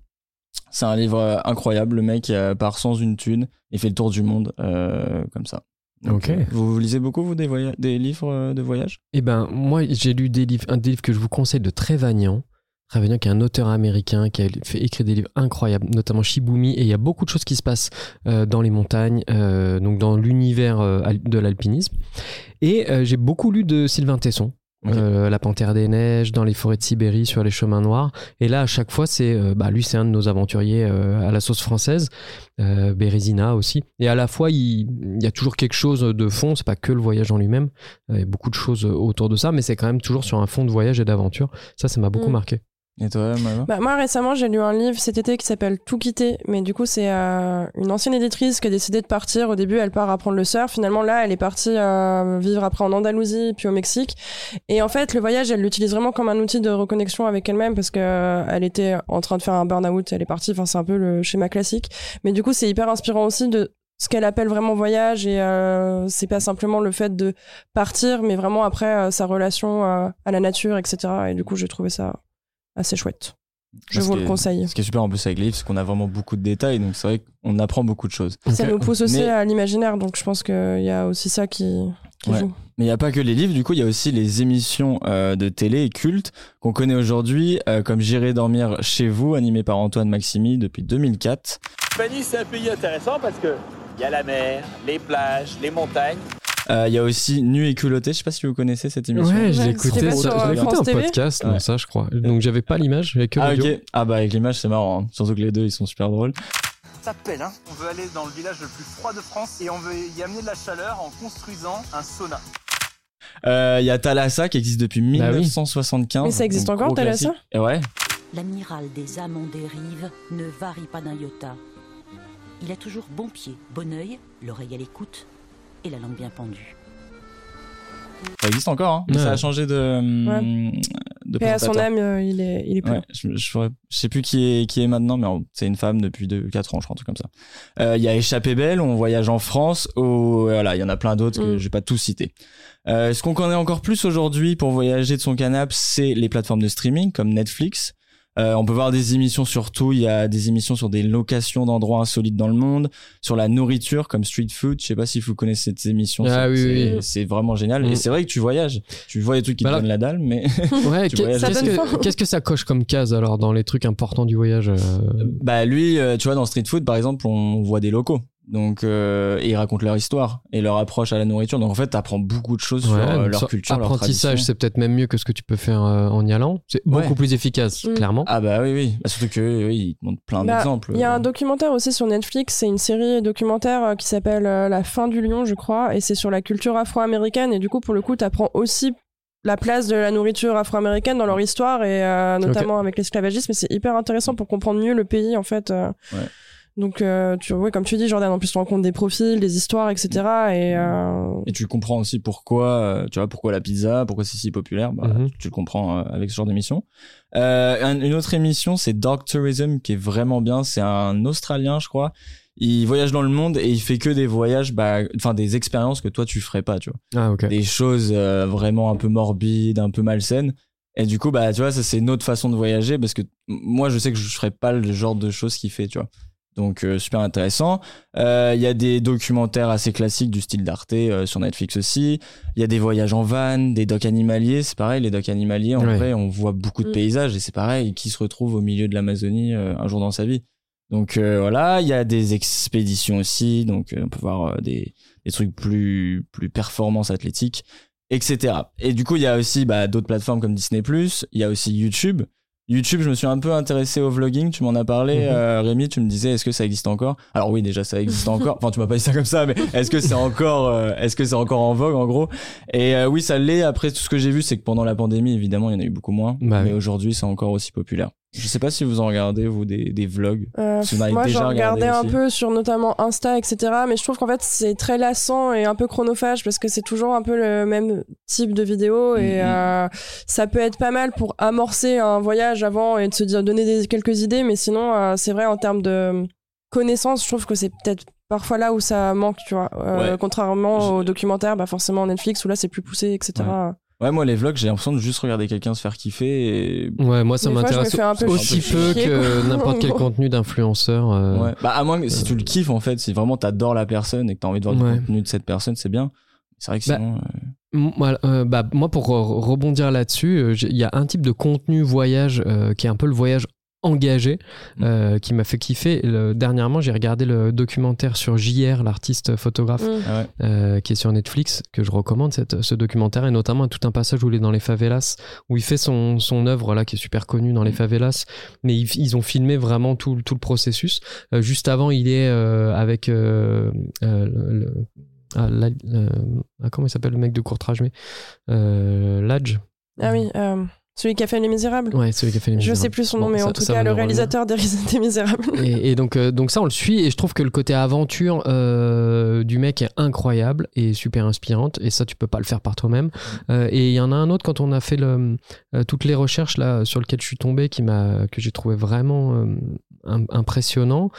S2: C'est un livre incroyable. Le mec part sans une thune et fait le tour du monde comme ça.
S1: Euh,
S2: vous lisez beaucoup, vous, des, des livres euh, de voyage?
S1: Eh ben, moi, j'ai lu des livres, un des livres que je vous conseille de Trévagnan. Trévagnan, qui est un auteur américain qui a fait écrire des livres incroyables, notamment Shibumi, et il y a beaucoup de choses qui se passent euh, dans les montagnes, donc dans l'univers de l'alpinisme. Et j'ai beaucoup lu de Sylvain Tesson, euh, la Panthère des Neiges, dans les forêts de Sibérie, sur les chemins noirs. Et là, à chaque fois, c'est, euh, bah, lui, c'est un de nos aventuriers euh, à la sauce française, Bérésina aussi. Et à la fois, il, y a toujours quelque chose de fond. C'est pas que le voyage en lui-même. Il y a beaucoup de choses autour de ça, mais c'est quand même toujours sur un fond de voyage et d'aventure. Ça, ça m'a beaucoup mm. marqué.
S2: Et toi,
S3: bah, Moi, récemment, j'ai lu un livre cet été qui s'appelle Tout quitter. Mais du coup, c'est euh, une ancienne éditrice qui a décidé de partir. Au début, elle part apprendre le surf. Finalement, là, elle est partie euh, vivre après en Andalousie puis au Mexique. Et en fait, le voyage, elle l'utilise vraiment comme un outil de reconnexion avec elle-même parce que euh, elle était en train de faire un burn-out. Elle est partie. Enfin, c'est un peu le schéma classique. Mais du coup, c'est hyper inspirant aussi de ce qu'elle appelle vraiment voyage et euh, c'est pas simplement le fait de partir mais vraiment après sa relation à la nature etc et du coup j'ai trouvé ça assez chouette. Je vous le conseille.
S2: Ce qui est super en plus avec les livres, c'est qu'on a vraiment beaucoup de détails, donc c'est vrai qu'on apprend beaucoup de choses.
S3: Ça nous pousse aussi à l'imaginaire, donc je pense qu'il y a aussi ça qui, joue.
S2: Mais il n'y a pas que les livres, du coup, il y a aussi les émissions euh, de télé et cultes qu'on connaît aujourd'hui, euh, comme J'irai dormir chez vous, animé par Antoine Maximi depuis 2004.
S8: Fanny, c'est un pays intéressant parce que il y a la mer, les plages, les montagnes.
S2: Euh, il y a aussi Nu et culotté. Je sais pas si vous connaissez cette émission.
S1: Ouais, je l'ai écouté, sur, un podcast, ça, je crois. Donc j'avais pas l'image, j'avais que
S2: ah, ok. Ah bah avec l'image, c'est marrant. Hein. Surtout que les deux, ils sont super drôles.
S8: Ça pèle, hein. On veut aller dans le village le plus froid de France et on veut y amener de la chaleur en construisant un sauna.
S2: Il euh, y a Thalassa qui existe depuis 1975.
S3: Mais ça existe encore, Thalassa
S2: Ouais.
S9: L'amiral des âmes en dérive ne varie pas d'un iota. Il a toujours bon pied, bon oeil, l'oreille à l'écoute, la langue bien pendue.
S2: Ça existe encore, hein. ça a changé de, de
S3: Paix à son âme, euh, il est, il est plus
S2: Ouais,
S3: là.
S2: je, je, sais plus qui est, qui est maintenant, mais c'est une femme depuis 4 ans, je crois, un truc comme ça. Euh, Il y a Échappée Belle, on voyage en France. Au, voilà, il y en a plein d'autres que
S3: Mm.
S2: je vais pas tous citer. Euh, ce qu'on connaît encore plus aujourd'hui pour voyager de son canapé, c'est les plateformes de streaming comme Netflix. Euh, on peut voir des émissions sur tout. Il y a des émissions sur des locations d'endroits insolites dans le monde, sur la nourriture comme Street Food. Je sais pas si vous connaissez cette émission.
S1: Ah
S2: c'est-
S1: oui,
S2: c'est-
S1: oui.
S2: C'est vraiment génial.
S1: Mm.
S2: Et c'est vrai que tu voyages. Tu vois des trucs qui
S1: Bah
S2: te donnent la dalle, mais
S1: Ouais,
S2: Tu
S1: qu'est-ce
S3: donne
S1: que, qu'est-ce que ça coche comme case alors dans les trucs importants du voyage euh,
S2: Bah lui, euh, tu vois, dans Street Food, par exemple, on voit des locaux. Donc, euh, et ils racontent leur histoire et leur approche à la nourriture. Donc, en fait, t'apprends beaucoup de choses sur euh, leur culture, leur
S1: Apprentissage, c'est peut-être même mieux que ce que tu peux faire euh, en y allant. C'est beaucoup
S2: Ouais.
S1: plus efficace,
S3: Mm.
S1: clairement.
S2: Ah bah oui, oui. Bah, surtout que oui, ils te montrent plein
S3: Bah,
S2: d'exemples.
S3: Il y a un documentaire aussi sur Netflix, c'est une série documentaire euh, qui s'appelle euh, La fin du lion, je crois, et c'est sur la culture afro-américaine. Et du coup, pour le coup, t'apprends aussi la place de la nourriture afro-américaine dans leur histoire, et euh, notamment avec l'esclavagisme. Et c'est hyper intéressant pour comprendre mieux le pays, en fait. euh.
S2: Ouais.
S3: Donc, euh, tu, ouais, comme tu dis, Jordan, en plus, tu rencontres des profils, des histoires, etc. Et, euh,
S2: Et tu comprends aussi pourquoi, euh, tu vois, pourquoi la pizza, pourquoi c'est si populaire. Bah,
S1: Mhm.
S2: Tu le comprends euh, avec ce genre d'émission. Euh, un- une autre émission, c'est Dog Tourism, qui est vraiment bien. C'est un Australien, je crois. Il voyage dans le monde et il fait que des voyages, bah, enfin des expériences que toi tu ferais pas, tu vois.
S1: Ah, ok.
S2: des choses euh, vraiment un peu morbides, un peu malsaines. Et du coup, bah, tu vois, ça c'est une autre façon de voyager parce que moi, je sais que je ferais pas le genre de choses qu'il fait, tu vois. Donc, euh, super intéressant. Euh, Il y a des documentaires assez classiques du style d'Arte euh, sur Netflix aussi. Il y a des voyages en van, des docks animaliers. C'est pareil, les docks animaliers, en
S1: Ouais.
S2: vrai, on voit beaucoup de
S3: Mm.
S2: paysages et c'est pareil, qui se retrouve au milieu de l'Amazonie euh, un jour dans sa vie. Donc euh, voilà, il y a des expéditions aussi, donc euh, on peut voir euh, des, des trucs plus plus performance athlétique, etc. Et du coup, il y a aussi bah, d'autres plateformes comme Disney+, il y a aussi YouTube. YouTube, je me suis un peu intéressé au vlogging, tu m'en as parlé,
S1: Mhm.
S2: euh, Rémi, tu me disais est-ce que ça existe encore? Alors oui, déjà ça existe encore. Enfin, tu m'as pas dit ça comme ça, mais est-ce que c'est encore, euh, est-ce que c'est encore en vogue en gros? Et euh, oui, ça l'est. Après, tout ce que j'ai vu, c'est que pendant la pandémie, évidemment, il y en a eu beaucoup moins,
S1: Bah
S2: mais
S1: oui.
S2: aujourd'hui, c'est encore aussi populaire. Je sais pas si vous en regardez vous des, des vlogs.
S3: Euh,
S2: Si vous en avez
S3: moi, j'en regardais un peu sur notamment Insta, etc. Mais je trouve qu'en fait, c'est très lassant et un peu chronophage parce que c'est toujours un peu le même type de vidéo et
S2: Mhm.
S3: euh, ça peut être pas mal pour amorcer un voyage avant et de se dire donner des, quelques idées. Mais sinon, euh, c'est vrai en termes de connaissances, je trouve que c'est peut-être parfois là où ça manque, tu vois. Euh,
S2: Ouais.
S3: Contrairement aux documentaires, bah forcément Netflix où là c'est plus poussé, etc.
S2: Ouais, moi, les vlogs, j'ai l'impression de juste regarder quelqu'un se faire kiffer et
S1: Ouais, moi ça m'intéresse
S3: fais un peu
S1: aussi peu que n'importe quel contenu d'influenceur. euh,
S2: Ouais. Bah, à moins que si tu le kiffes, en fait, si vraiment t'adores la personne et que t'as envie de voir
S1: Ouais.
S2: du contenu de cette personne, c'est bien. C'est vrai que
S1: Bah,
S2: sinon. euh,
S1: Moi, euh, bah, moi, pour re- rebondir là-dessus, euh, il y a un type de contenu voyage euh, qui est un peu le voyage engagé
S2: Mm.
S1: euh, qui m'a fait kiffer. Le- dernièrement, j'ai regardé le documentaire sur JR, l'artiste photographe,
S3: Mm.
S2: ah ouais.
S1: euh, qui est sur Netflix, que je recommande cette, ce documentaire, et notamment tout un passage où il est dans les favelas, où il fait son, son œuvre là, qui est super connue dans les favelas, mais ils, ils ont filmé vraiment tout, tout le processus. Euh, juste avant, il est euh, avec euh, euh, le- le- ah, la- euh, ah, comment il s'appelle le mec de courtrage mais euh, Ladj
S3: Ah oui, euh, celui qui a fait Les Misérables.
S1: ouais celui qui a fait les
S3: Je
S1: Misérables.
S3: sais plus son nom,
S1: Bon,
S3: mais
S1: ça-
S3: en tout cas, le réalisateur des, des Misérables.
S1: et, et donc, euh, donc ça, on le suit et je trouve que le côté aventure euh, du mec est incroyable et super inspirante et ça, tu peux pas le faire par toi-même. Euh, et il y en a un autre quand on a fait le, toutes les recherches là sur lesquelles je suis tombé qui m'a que j'ai trouvé vraiment im- impressionnant,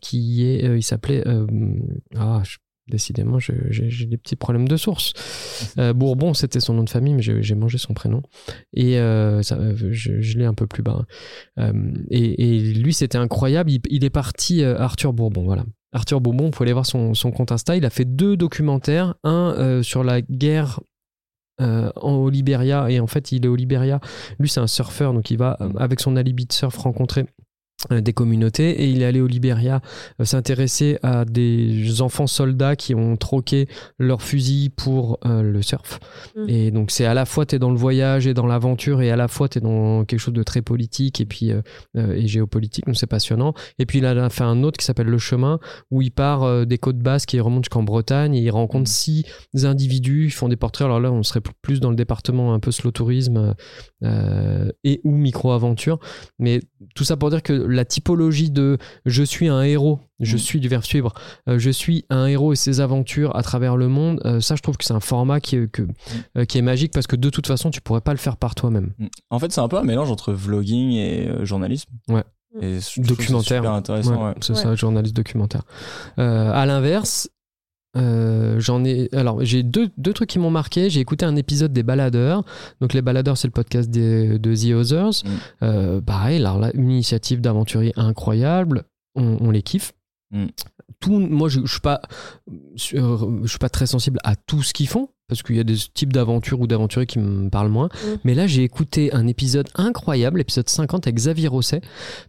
S1: qui est, il s'appelait ah je- Décidément, j'ai des petits problèmes de source. Euh, Bourbon, c'était son nom de famille, mais j'ai mangé son prénom. Et euh, ça, euh, je, je l'ai un peu plus bas. Euh, et, et lui, c'était incroyable. Il, il est parti, Arthur Bourbon, voilà. Arthur Bourbon, vous pouvez aller voir son, son compte Insta. Il a fait deux documentaires. Un sur la guerre euh, en, au Libéria. Et en fait, il est au Libéria. Lui, c'est un surfeur, donc il va, avec son alibi de surf, rencontrer des communautés et il est allé au Libéria euh, s'intéresser à des enfants soldats qui ont troqué leur fusil pour euh, le surf.
S3: Mm.
S1: et donc c'est à la fois t'es dans le voyage et dans l'aventure et à la fois t'es dans quelque chose de très politique et puis euh, euh, et géopolitique donc c'est passionnant. Et puis il a fait un autre qui s'appelle le chemin où il part euh, des côtes basques et il remonte jusqu'en Bretagne et il rencontre six individus ils font des portraits. Alors là on serait plus dans le département un peu slow tourisme euh, et ou micro aventure mais tout ça pour dire que la typologie de je suis un héros, je mm. suis du verbe suivre, euh, je suis un héros et ses aventures à travers le monde, euh, ça je trouve que c'est un format qui, que, mm. qui est magique parce que de toute façon tu pourrais pas le faire par toi-même.
S2: Mm. En fait c'est un peu un mélange entre vlogging et journalisme.
S1: Ouais.
S2: Et
S1: documentaire.
S2: C'est intéressant.
S1: C'est ça, journaliste documentaire. à l'inverse, euh, j'en ai. Alors, j'ai deux, deux trucs qui m'ont marqué. J'ai écouté un épisode des Baladeurs. Donc, les Baladeurs, c'est le podcast de The Others. Mm. Euh, pareil, alors là, une initiative d'aventurier incroyable. On, les kiffe. Mm. Tout, moi, je, je suis pas, je suis pas très sensible à tout ce qu'ils font parce qu'il y a des types d'aventures ou d'aventuriers qui me parlent moins. Mm. Mais là, j'ai écouté un épisode incroyable, l'épisode 50 avec Xavier Rosset,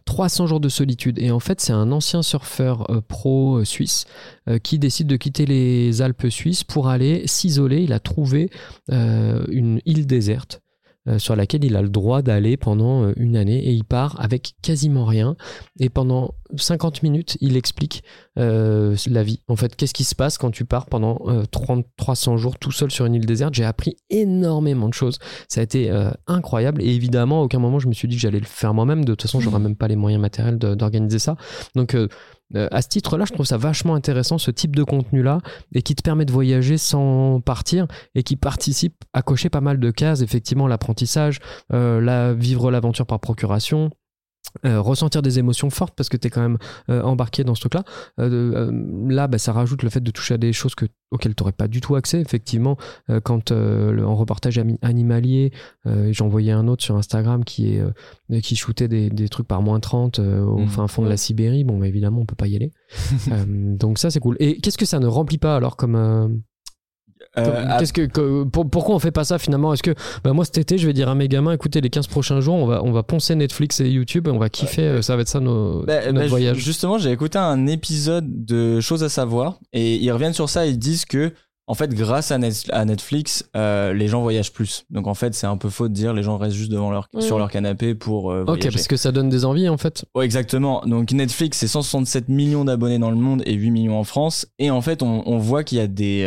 S1: 300 jours de solitude. Et en fait, c'est un ancien surfeur euh, pro euh, suisse euh, qui décide de quitter les Alpes suisses pour aller s'isoler. Il a trouvé une île déserte euh, sur laquelle il a le droit d'aller pendant euh, une année et il part avec quasiment rien. Et pendant 50 minutes il explique euh, la vie. En fait qu'est-ce qui se passe quand tu pars pendant 30, 300 jours tout seul sur une île déserte? J'ai appris énormément de choses. Ça a été incroyable. Et évidemment à aucun moment je me suis dit que j'allais le faire moi-même. De toute façon j'aurais même pas les moyens matériels d'organiser ça. Donc euh, à ce titre-là, je trouve ça vachement intéressant, ce type de contenu-là, et qui te permet de voyager sans partir, et qui participe à cocher pas mal de cases, effectivement, l'apprentissage, euh, la, vivre l'aventure par procuration, euh, ressentir des émotions fortes parce que tu es quand même euh, embarqué dans ce truc-là. Euh, là, bah, ça rajoute le fait de toucher à des choses que, auxquelles tu n'aurais pas du tout accès. Effectivement, quand en reportage animalier, j'en voyais un autre sur Instagram qui, est, qui shootait des, des trucs par moins 30 au mmh. fin fond de la Sibérie. Bon, bah, évidemment, on peut pas y aller. donc ça, c'est cool. Et qu'est-ce que ça ne remplit pas alors comme euh, Qu'est-ce que, pourquoi on fait pas ça finalement? Est-ce que bah, moi cet été je vais dire à mes gamins écoutez les 15 prochains jours on va on va poncer Netflix et YouTube et on va kiffer euh, ça va être ça nos, bah, notre bah, voyage.
S2: Justement j'ai écouté un épisode de choses à savoir et ils reviennent sur ça ils disent que en fait grâce à, Netflix euh, les gens voyagent plus. Donc en fait c'est un peu faux de dire les gens restent juste devant leur sur leur canapé pour ok
S1: parce que ça donne des envies en fait.
S2: Ouais exactement. Donc Netflix c'est 167 millions d'abonnés dans le monde et 8 millions en France. Et en fait on, on voit qu'il y a des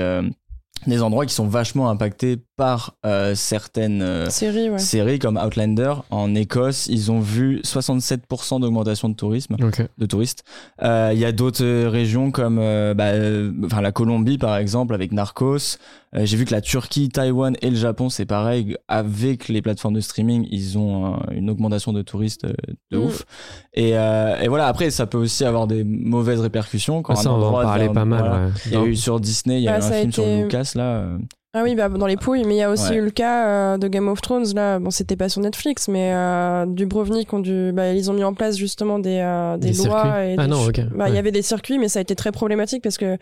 S2: des endroits qui sont vachement impactés par euh, certaines euh, séries, comme Outlander. En Écosse ils ont vu 67% d'augmentation de tourisme de touristes. Euh, il y a d'autres régions comme bah, enfin la Colombie par exemple avec Narcos j'ai vu que la Turquie Taïwan et le Japon c'est pareil. Avec les plateformes de streaming ils ont une augmentation de touristes de mm. ouf. Et, et, voilà après ça peut aussi avoir des mauvaises répercussions quand
S1: ah, ça, on va en parler pas mal
S2: il y a eu sur Disney il y a eu un film sur Lucas là. Euh.
S3: Ah oui, bah, dans les pouilles, mais il y a aussi eu le cas euh, de Game of Thrones, là, bon, c'était pas sur Netflix, mais euh, Dubrovnik, ont dû, bah, ils ont mis en place justement des, euh, des, lois. Et
S1: ah non, ok.
S3: Bah, il y avait des circuits, mais ça a été très problématique parce que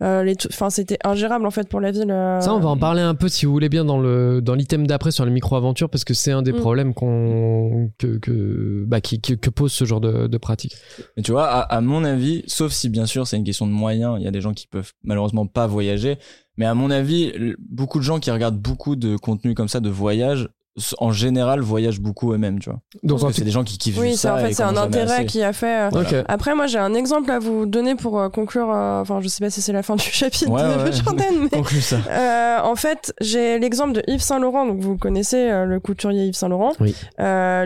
S3: les enfin, c'était ingérable en fait pour la ville.
S1: Ça, on va en parler un peu si vous voulez bien dans le dans l'item d'après sur les micro-aventures parce que c'est un des mm. problèmes qu'on que, que, bah, qui, que, pose ce genre de, de pratique.
S2: Mais tu vois, à, à mon avis, sauf si bien sûr c'est une question de moyens, il y a des gens qui peuvent malheureusement pas voyager mais à mon avis, beaucoup de gens qui regardent beaucoup de contenu comme ça de voyage en général voyagent beaucoup eux-mêmes tu vois. Donc c'est des gens qui kiffent
S3: oui
S2: ça
S3: en fait c'est un intérêt qui a fait euh, après moi j'ai un exemple à vous donner pour euh, conclure euh, enfin je sais pas si c'est la fin du chapitre de Jordan mais
S2: ça.
S3: en fait j'ai l'exemple de Yves Saint Laurent donc vous connaissez le couturier Yves Saint Laurent.
S1: Oui.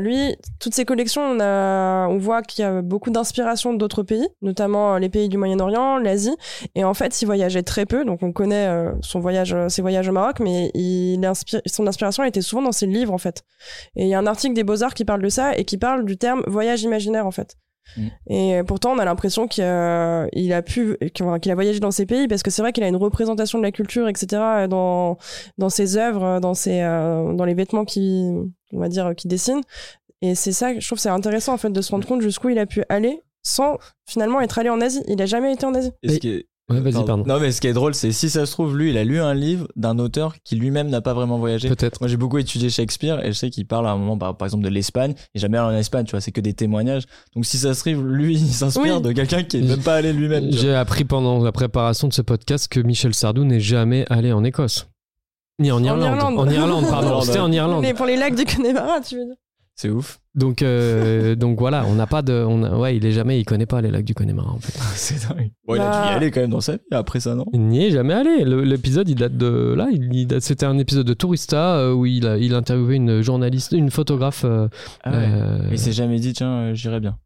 S3: lui toutes ses collections on, a, on voit qu'il y a beaucoup d'inspiration d'autres pays notamment les pays du Moyen-Orient l'Asie. Et en fait il voyageait très peu donc on connaît son voyage ses voyages au Maroc mais il inspire, son inspiration était souvent dans ses livres livre en fait. Et il y a un article des Beaux-Arts qui parle de ça et qui parle du terme voyage imaginaire en fait. Mm. Et pourtant, on a l'impression qu'il a, a pu, qu'il a voyagé dans ces pays parce que c'est vrai qu'il a une représentation de la culture, etc. dans dans ses œuvres, dans ses, euh, dans les vêtements qui, on va dire, qui dessinent. Et c'est ça, je trouve, c'est intéressant en fait de se rendre compte jusqu'où il a pu aller sans finalement être allé en Asie. Il a jamais été en Asie.
S1: Ouais, vas-y, pardon.
S2: Non, mais ce qui est drôle, c'est si ça se trouve, lui, il a lu un livre d'un auteur qui lui-même n'a pas vraiment voyagé.
S1: Peut-être.
S2: Moi, j'ai beaucoup étudié Shakespeare et je sais qu'il parle à un moment, par, exemple, de l'Espagne. Et jamais allé en Espagne, tu vois, c'est que des témoignages. Donc, si ça se trouve, lui, il s'inspire de quelqu'un qui est même pas allé lui-même.
S1: J'ai appris pendant la préparation de ce podcast que Michel Sardou n'est jamais allé en Écosse. Ni en Irlande. En Irlande, pardon. C'était en Irlande.
S3: Mais pour les lacs du Connemara, tu veux dire.
S2: C'est ouf.
S1: Donc, euh, donc voilà, on n'a pas de. On ouais, il est jamais, il connaît pas les lacs du Connemara en fait.
S2: c'est dingue. Bon, il a dû y bah. aller quand même dans sa vie après ça, non?
S1: Il n'y est jamais allé. L'épisode, il date de là. Il, c'était un épisode de Tourista euh, où il a, il interviewé une journaliste, une photographe. Euh,
S2: ah ouais. Il s'est jamais dit, tiens, j'irai bien.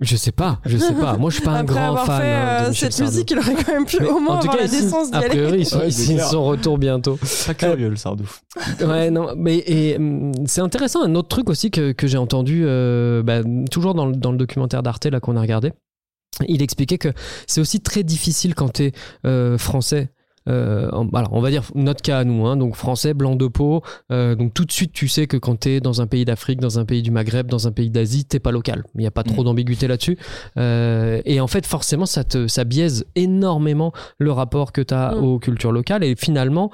S1: Je sais pas, je sais pas. Moi, je suis pas un
S3: Après
S1: grand
S3: avoir
S1: fan.
S3: fait
S1: hein, de
S3: euh,
S1: Michel
S3: cette musique, il aurait quand même pu
S1: Mais
S3: au moins
S1: en tout
S3: avoir
S1: cas,
S3: la décence d'y
S1: a
S3: aller.
S1: priori, il
S2: Ouais,
S1: son retour bientôt.
S2: Très curieux le Sardouf.
S1: Ouais, non, mais et, hum, c'est intéressant. Un autre truc aussi que, que j'ai entendu, euh, bah, toujours dans le, dans le documentaire d'Arte là qu'on a regardé, il expliquait que c'est aussi très difficile quand tu es français. Euh, alors, on va dire notre cas à nous, hein, donc français, blanc de peau. euh, donc tout de suite, tu sais que quand tu es dans un pays d'Afrique, dans un pays du Maghreb, dans un pays d'Asie, t'es pas local. Il n'y a pas trop d'ambiguïté là-dessus. Euh, et en fait, forcément, ça te ça biaise énormément le rapport que tu as
S3: Mm.
S1: aux cultures locales. Et finalement,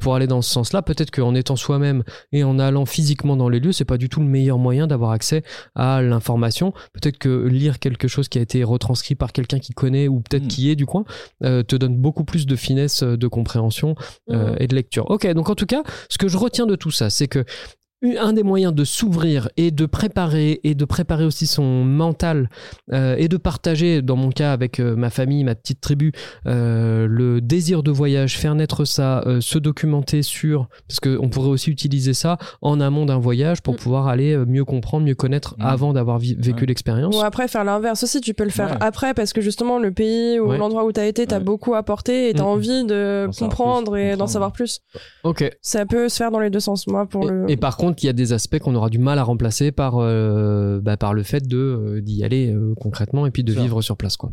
S1: pour aller dans ce sens-là, peut-être qu'en étant soi-même et en allant physiquement dans les lieux, c'est pas du tout le meilleur moyen d'avoir accès à l'information. Peut-être que lire quelque chose qui a été retranscrit par quelqu'un qui connaît ou peut-être
S2: Mm.
S1: qui est du coin te donne beaucoup plus de finesse de compréhension euh,
S3: Mhm.
S1: et de lecture. Ok, donc en tout cas, ce que je retiens de tout ça, c'est que un des moyens de s'ouvrir et de préparer et de préparer aussi son mental euh, et de partager, dans mon cas avec euh, ma famille, ma petite tribu, euh, le désir de voyage, faire naître ça, euh, se documenter sur, parce qu'on pourrait aussi utiliser ça en amont d'un voyage pour
S3: Mm.
S1: pouvoir aller mieux comprendre, mieux connaître
S2: Mm.
S1: avant d'avoir vécu
S2: Ouais.
S1: l'expérience.
S3: Ou après faire l'inverse aussi, tu peux le faire
S2: Ouais.
S3: après parce que justement le pays ou
S1: Ouais.
S3: l'endroit où t'as été t'as
S2: Ouais.
S3: beaucoup apporté et t'as
S1: Mm.
S3: envie de comprendre
S2: plus,
S3: et d'en savoir plus.
S1: Ok.
S3: Ça peut se faire dans les deux sens. Moi pour
S1: Et,
S3: le.
S1: et par contre, il y a des aspects qu'on aura du mal à remplacer par, euh, bah, par le fait de euh, d'y aller euh, concrètement et puis de vivre sur place. Quoi.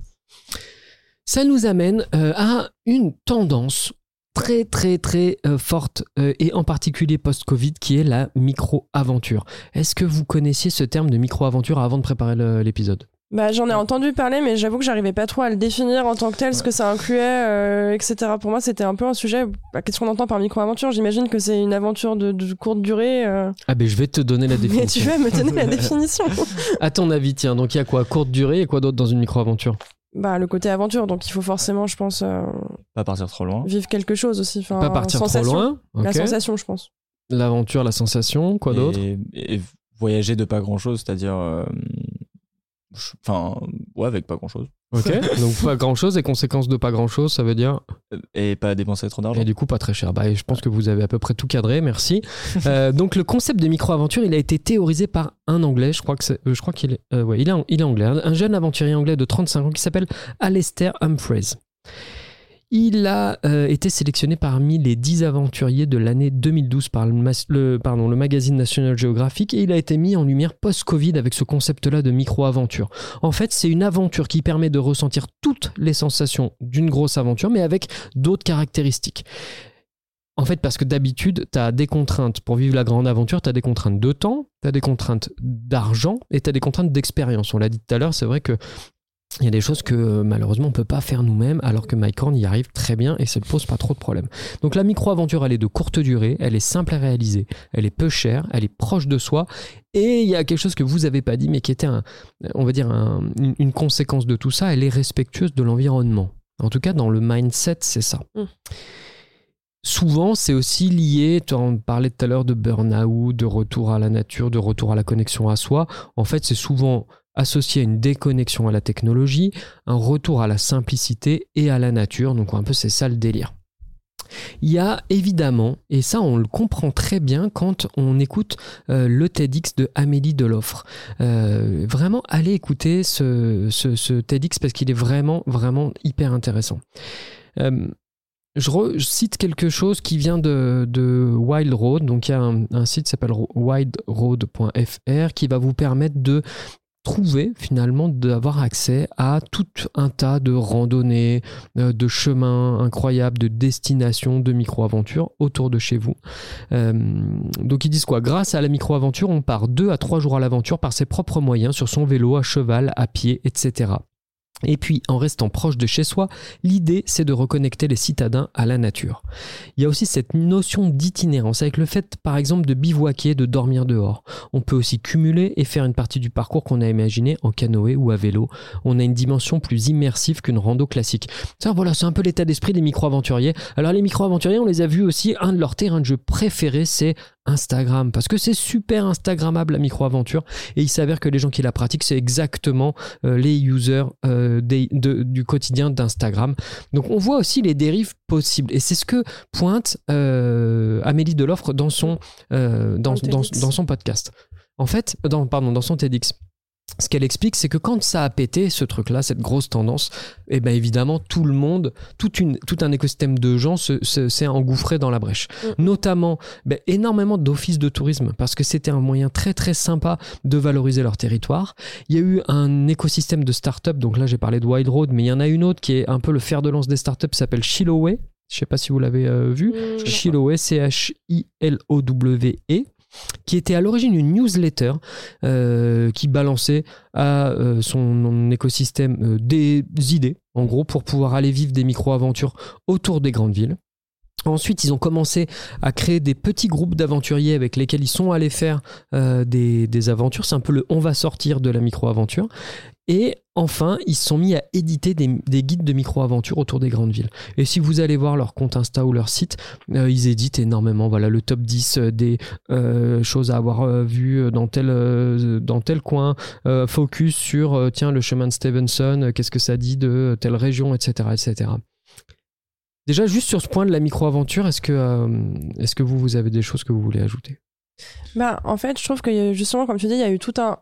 S1: Ça nous amène à une tendance très très très euh, forte euh, et en particulier post-Covid qui est la micro-aventure. Est-ce que vous connaissiez ce terme de micro-aventure avant de préparer l'épisode?
S3: Bah j'en ai entendu parler mais j'avoue que j'arrivais pas trop à le définir en tant que tel, ce que ça incluait, euh, etc. Pour moi c'était un peu un sujet. bah, Qu'est-ce qu'on entend par micro-aventure? J'imagine que c'est une aventure de, de courte durée. euh,
S1: Ah ben je vais te donner la
S3: Mais tu
S1: définition.
S3: vas me donner la définition.
S1: À ton avis, tiens, donc il y a quoi? Courte durée et quoi d'autre dans une micro-aventure?
S3: Bah le côté aventure, donc il faut forcément, je pense, euh,
S2: Pas partir trop loin.
S3: vivre quelque chose aussi. Enfin,
S1: Pas partir trop
S3: sensation.
S1: loin.
S3: La sensation, je pense.
S1: L'aventure, la sensation, quoi d'autre?
S2: Et, et voyager de pas grand chose, c'est-à-dire. Euh, Enfin, ouais, avec pas grand chose.
S1: Ok, donc pas grand chose et conséquences de pas grand chose, ça veut dire
S2: Et pas dépenser trop d'argent.
S1: et du coup pas très cher. Bah, et je pense que vous avez à peu près tout cadré, merci. Euh, donc le concept de micro-aventure, il a été théorisé par un Anglais, je crois que euh, je crois qu'il est, euh, ouais, il est, il est anglais, un, un jeune aventurier anglais de 35 ans qui s'appelle Alistair Humphreys. Il a euh, été sélectionné parmi les 10 aventuriers de l'année 2012 par le, le magazine National Geographic et il a été mis en lumière post-Covid avec ce concept-là de micro-aventure. En fait, c'est une aventure qui permet de ressentir toutes les sensations d'une grosse aventure, mais avec d'autres caractéristiques. En fait, parce que d'habitude, tu as des contraintes pour vivre la grande aventure, tu as des contraintes de temps, tu as des contraintes d'argent et tu as des contraintes d'expérience. On l'a dit tout à l'heure, c'est vrai que il y a des choses que euh, malheureusement on peut pas faire nous-mêmes, alors que MyCorn y arrive très bien et ça ne pose pas trop de problèmes. Donc la micro-aventure, elle est de courte durée, elle est simple à réaliser, elle est peu chère, elle est proche de soi, et il y a quelque chose que vous avez pas dit, mais qui était, un, on va dire, un- une, une conséquence de tout ça, elle est respectueuse de l'environnement. En tout cas, dans le mindset, c'est ça.
S3: Mm.
S1: Souvent, c'est aussi lié, tu en parlais tout à l'heure de burn-out, de retour à la nature, de retour à la connexion à soi. En fait, c'est souvent associé à une déconnexion à la technologie, un retour à la simplicité et à la nature. Donc un peu c'est ça le délire. Il y a évidemment, et ça on le comprend très bien quand on écoute euh, le TEDx de Amélie Deloffre. Euh, vraiment, allez écouter ce, TEDx parce qu'il est vraiment, vraiment hyper intéressant. Euh, je, cite quelque chose qui vient de, Wild Road. Donc, il y a un site qui s'appelle wildroad.fr qui va vous permettre de trouver finalement d'avoir accès à tout un tas de randonnées, euh, de chemins incroyables, de destinations, de micro-aventures autour de chez vous. Euh, donc ils disent quoi? Grâce à la micro-aventure, on part deux à trois jours à l'aventure par ses propres moyens, sur son vélo, à cheval, à pied, etc. Et puis, en restant proche de chez soi, l'idée, c'est de reconnecter les citadins à la nature. Il y a aussi cette notion d'itinérance avec le fait, par exemple, de bivouaquer, de dormir dehors. On peut aussi cumuler et faire une partie du parcours qu'on a imaginé en canoë ou à vélo. On a une dimension plus immersive qu'une rando classique. Ça, voilà, c'est un peu l'état d'esprit des micro-aventuriers. Alors, les micro-aventuriers, on les a vus aussi. Un de leurs terrains de jeu préférés, c'est Instagram. Parce que c'est super Instagrammable, la micro-aventure. Et il s'avère que les gens qui la pratiquent, c'est exactement euh, les users euh, des- de- du quotidien d'Instagram. Donc on voit aussi les dérives possibles. Et c'est ce que pointe euh, Amélie Deloffre dans son, dans, son podcast. En fait, dans, pardon, dans son TEDx. Ce qu'elle explique, c'est que quand ça a pété, ce truc-là, cette grosse tendance, eh ben évidemment, tout le monde, toute une, tout un écosystème de gens s'est engouffré dans la brèche. Mm. Notamment, ben, énormément d'offices de tourisme, parce que c'était un moyen très très sympa de valoriser leur territoire. Il y a eu un écosystème de start-up, donc là j'ai parlé de Wild Road, mais il y en a une autre qui est un peu le fer de lance des start-up, s'appelle Chiloway. Je sais pas si vous l'avez euh, vu. Mm, Chiloway, C-H-I-L-O-W-E qui était à l'origine une newsletter euh, qui balançait à euh, son écosystème euh, des idées, en gros, pour pouvoir aller vivre des micro-aventures autour des grandes villes. Ensuite, ils ont commencé à créer des petits groupes d'aventuriers avec lesquels ils sont allés faire des, des, aventures. C'est un peu le on va sortir de la micro-aventure. Et enfin, ils se sont mis à éditer des, guides de micro-aventure autour des grandes villes. Et si vous allez voir leur compte Insta ou leur site, euh, ils éditent énormément. Voilà, le top 10 euh, des euh, choses à avoir vues dans tel, coin, focus sur, tiens, le chemin de Stevenson, qu'est-ce que ça dit de telle région, etc. etc. Déjà, juste sur ce point de la micro-aventure, est-ce que, vous avez des choses que vous voulez ajouter?
S3: Bah, en fait, je trouve que justement, comme tu dis, il y a eu tout un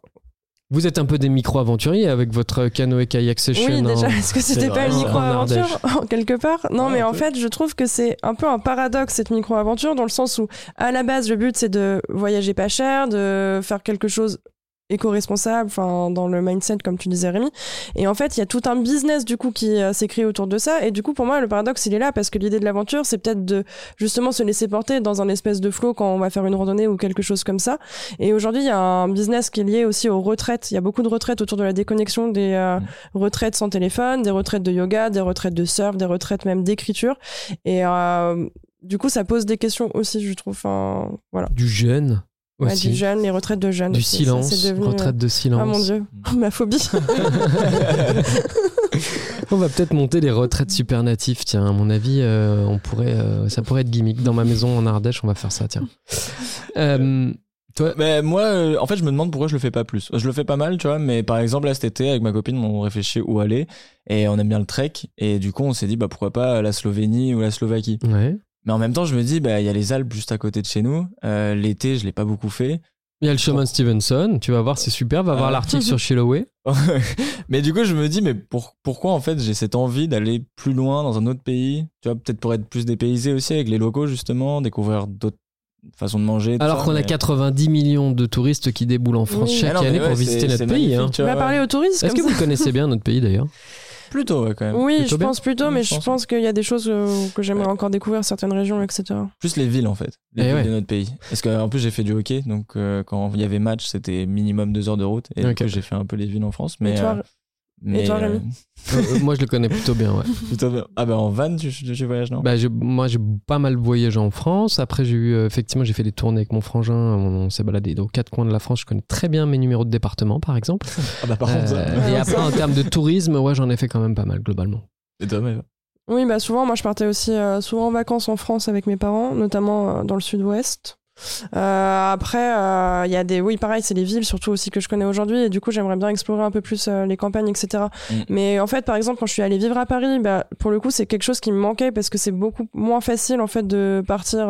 S1: vous êtes un peu des micro-aventuriers avec votre canoë kayak session.
S3: Oui, déjà, est-ce que c'était pas une micro-aventure quelque part Non, mais en fait, je trouve que c'est un peu un paradoxe cette micro-aventure dans le sens où, à la base, le but c'est de voyager pas cher, de faire quelque chose éco-responsable, enfin dans le mindset comme tu disais Rémi. Et en fait, il y a tout un business du coup qui euh, s'est créé autour de ça. Et du coup, pour moi, le paradoxe il est là parce que l'idée de l'aventure, c'est peut-être de justement se laisser porter dans un espèce de flow quand on va faire une randonnée ou quelque chose comme ça. Et aujourd'hui, il y a un business qui est lié aussi aux retraites. Il y a beaucoup de retraites autour de la déconnexion, des euh, mm. retraites sans téléphone, des retraites de yoga, des retraites de surf, des retraites même d'écriture. Et euh, du coup, ça pose des questions aussi, je trouve. Enfin, voilà.
S1: Du jeûne
S3: du jeune, les retraites de jeunes.
S1: Du silence, retraite de silence.
S3: Ah mon dieu, ma phobie.
S1: on va peut-être monter les retraites super natifs. Tiens, à mon avis, euh, on pourrait, euh, ça pourrait être gimmick. Dans ma maison en Ardèche, on va faire ça. Tiens.
S2: Euh, toi, mais moi, en fait, je me demande pourquoi je le fais pas plus. Je le fais pas mal, tu vois. Mais par exemple, là, cet été, avec ma copine, on réfléchit où aller et on aime bien le trek. Et du coup, on s'est dit, bah pourquoi pas la Slovénie ou la Slovaquie.
S1: Ouais.
S2: Mais en même temps, je me dis, bah, il y a les Alpes juste à côté de chez nous. Euh, l'été, je l'ai pas beaucoup fait.
S1: Il y a le chemin Stevenson, tu vas voir, c'est super. Va voir l'article sur Shilloway.
S2: mais du coup, je me dis, mais pourquoi en fait j'ai cette envie d'aller plus loin dans un autre pays? Tu vois, peut-être pour être plus dépaysé aussi avec les locaux, justement, découvrir d'autres façons de manger.
S1: Alors qu'on a 90 millions de touristes qui déboulent en France chaque année pour visiter notre pays. Hein.
S3: Tu vas parler aux touristes.
S1: Est-ce que vous connaissez bien notre pays d'ailleurs?
S2: Plutôt, quand même.
S3: Oui, je pense plutôt, mais je pense, qu'il y a des choses euh, que j'aimerais encore découvrir, certaines régions, etc.
S2: Plus les villes, en fait, les eh villes de notre pays. Parce qu'en plus, j'ai fait du hockey, donc euh, quand il y avait match, c'était minimum deux heures de route. Et okay. j'ai fait un peu les villes en France. Mais,
S3: euh, et toi, Rémi
S1: euh, euh, Moi, je le connais plutôt bien, ouais.
S2: plutôt bien. Ah, ben en van, tu, tu, voyages, non?
S1: Bah, Moi, j'ai pas mal voyagé en France. Après, j'ai eu, euh, effectivement, j'ai fait des tournées avec mon frangin. On, s'est baladé dans quatre coins de la France. Je connais très bien mes numéros de département, par exemple.
S2: ah, bah, par contre,
S1: Et après, en termes de tourisme, ouais, j'en ai fait quand même pas mal, globalement.
S2: Et toi, mais...
S3: Oui, bah souvent, moi, je partais aussi souvent en vacances en France avec mes parents, notamment dans le sud-ouest. Euh, après, il euh, y a des, oui, pareil, c'est les villes surtout aussi que je connais aujourd'hui, et du coup, j'aimerais bien explorer un peu plus euh, les campagnes, etc. Mm. Mais en fait, par exemple, quand je suis allée vivre à Paris, bah, pour le coup, c'est quelque chose qui me manquait parce que c'est beaucoup moins facile en fait de partir.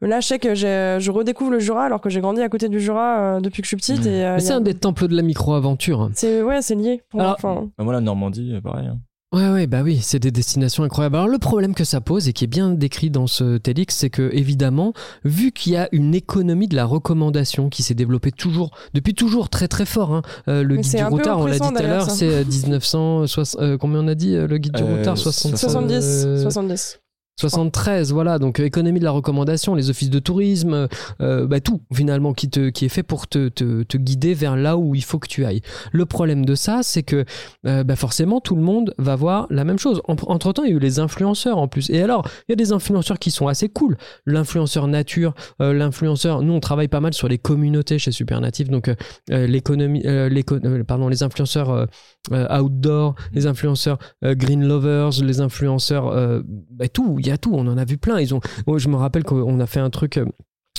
S3: Là, je sais que je redécouvre le Jura alors que j'ai grandi à côté du Jura depuis que je suis petite. Mm. Et,
S1: c'est un des temples de la micro-aventure.
S3: C'est ouais, c'est lié. Pour
S2: alors, bah, moi, la Normandie, pareil. Hein.
S1: Ouais, ouais, bah oui, c'est des destinations incroyables. Alors le problème que ça pose et qui est bien décrit dans ce TEDx, c'est que évidemment, vu qu'il y a une économie de la recommandation qui s'est développée toujours, depuis toujours très très fort, hein. euh, le guide du routard, on l'a dit tout à l'heure, c'est 1960, euh, combien on a dit euh, le guide du routard
S3: 70. 70. 70.
S1: 73, voilà, donc euh, économie de la recommandation, les offices de tourisme, euh, bah, tout finalement qui, est fait pour te, guider vers là où il faut que tu ailles. Le problème de ça, c'est que euh, bah, forcément tout le monde va voir la même chose. entre temps, il y a eu les influenceurs en plus. Et alors, il y a des influenceurs qui sont assez cool. L'influenceur nature, l'influenceur, nous on travaille pas mal sur les communautés chez Supernative, donc l'économie, les, pardon, les influenceurs outdoor, les influenceurs green lovers, les influenceurs, bah, tout il y a tout, on en a vu plein. Ils ont, je me rappelle qu'on a fait un truc euh,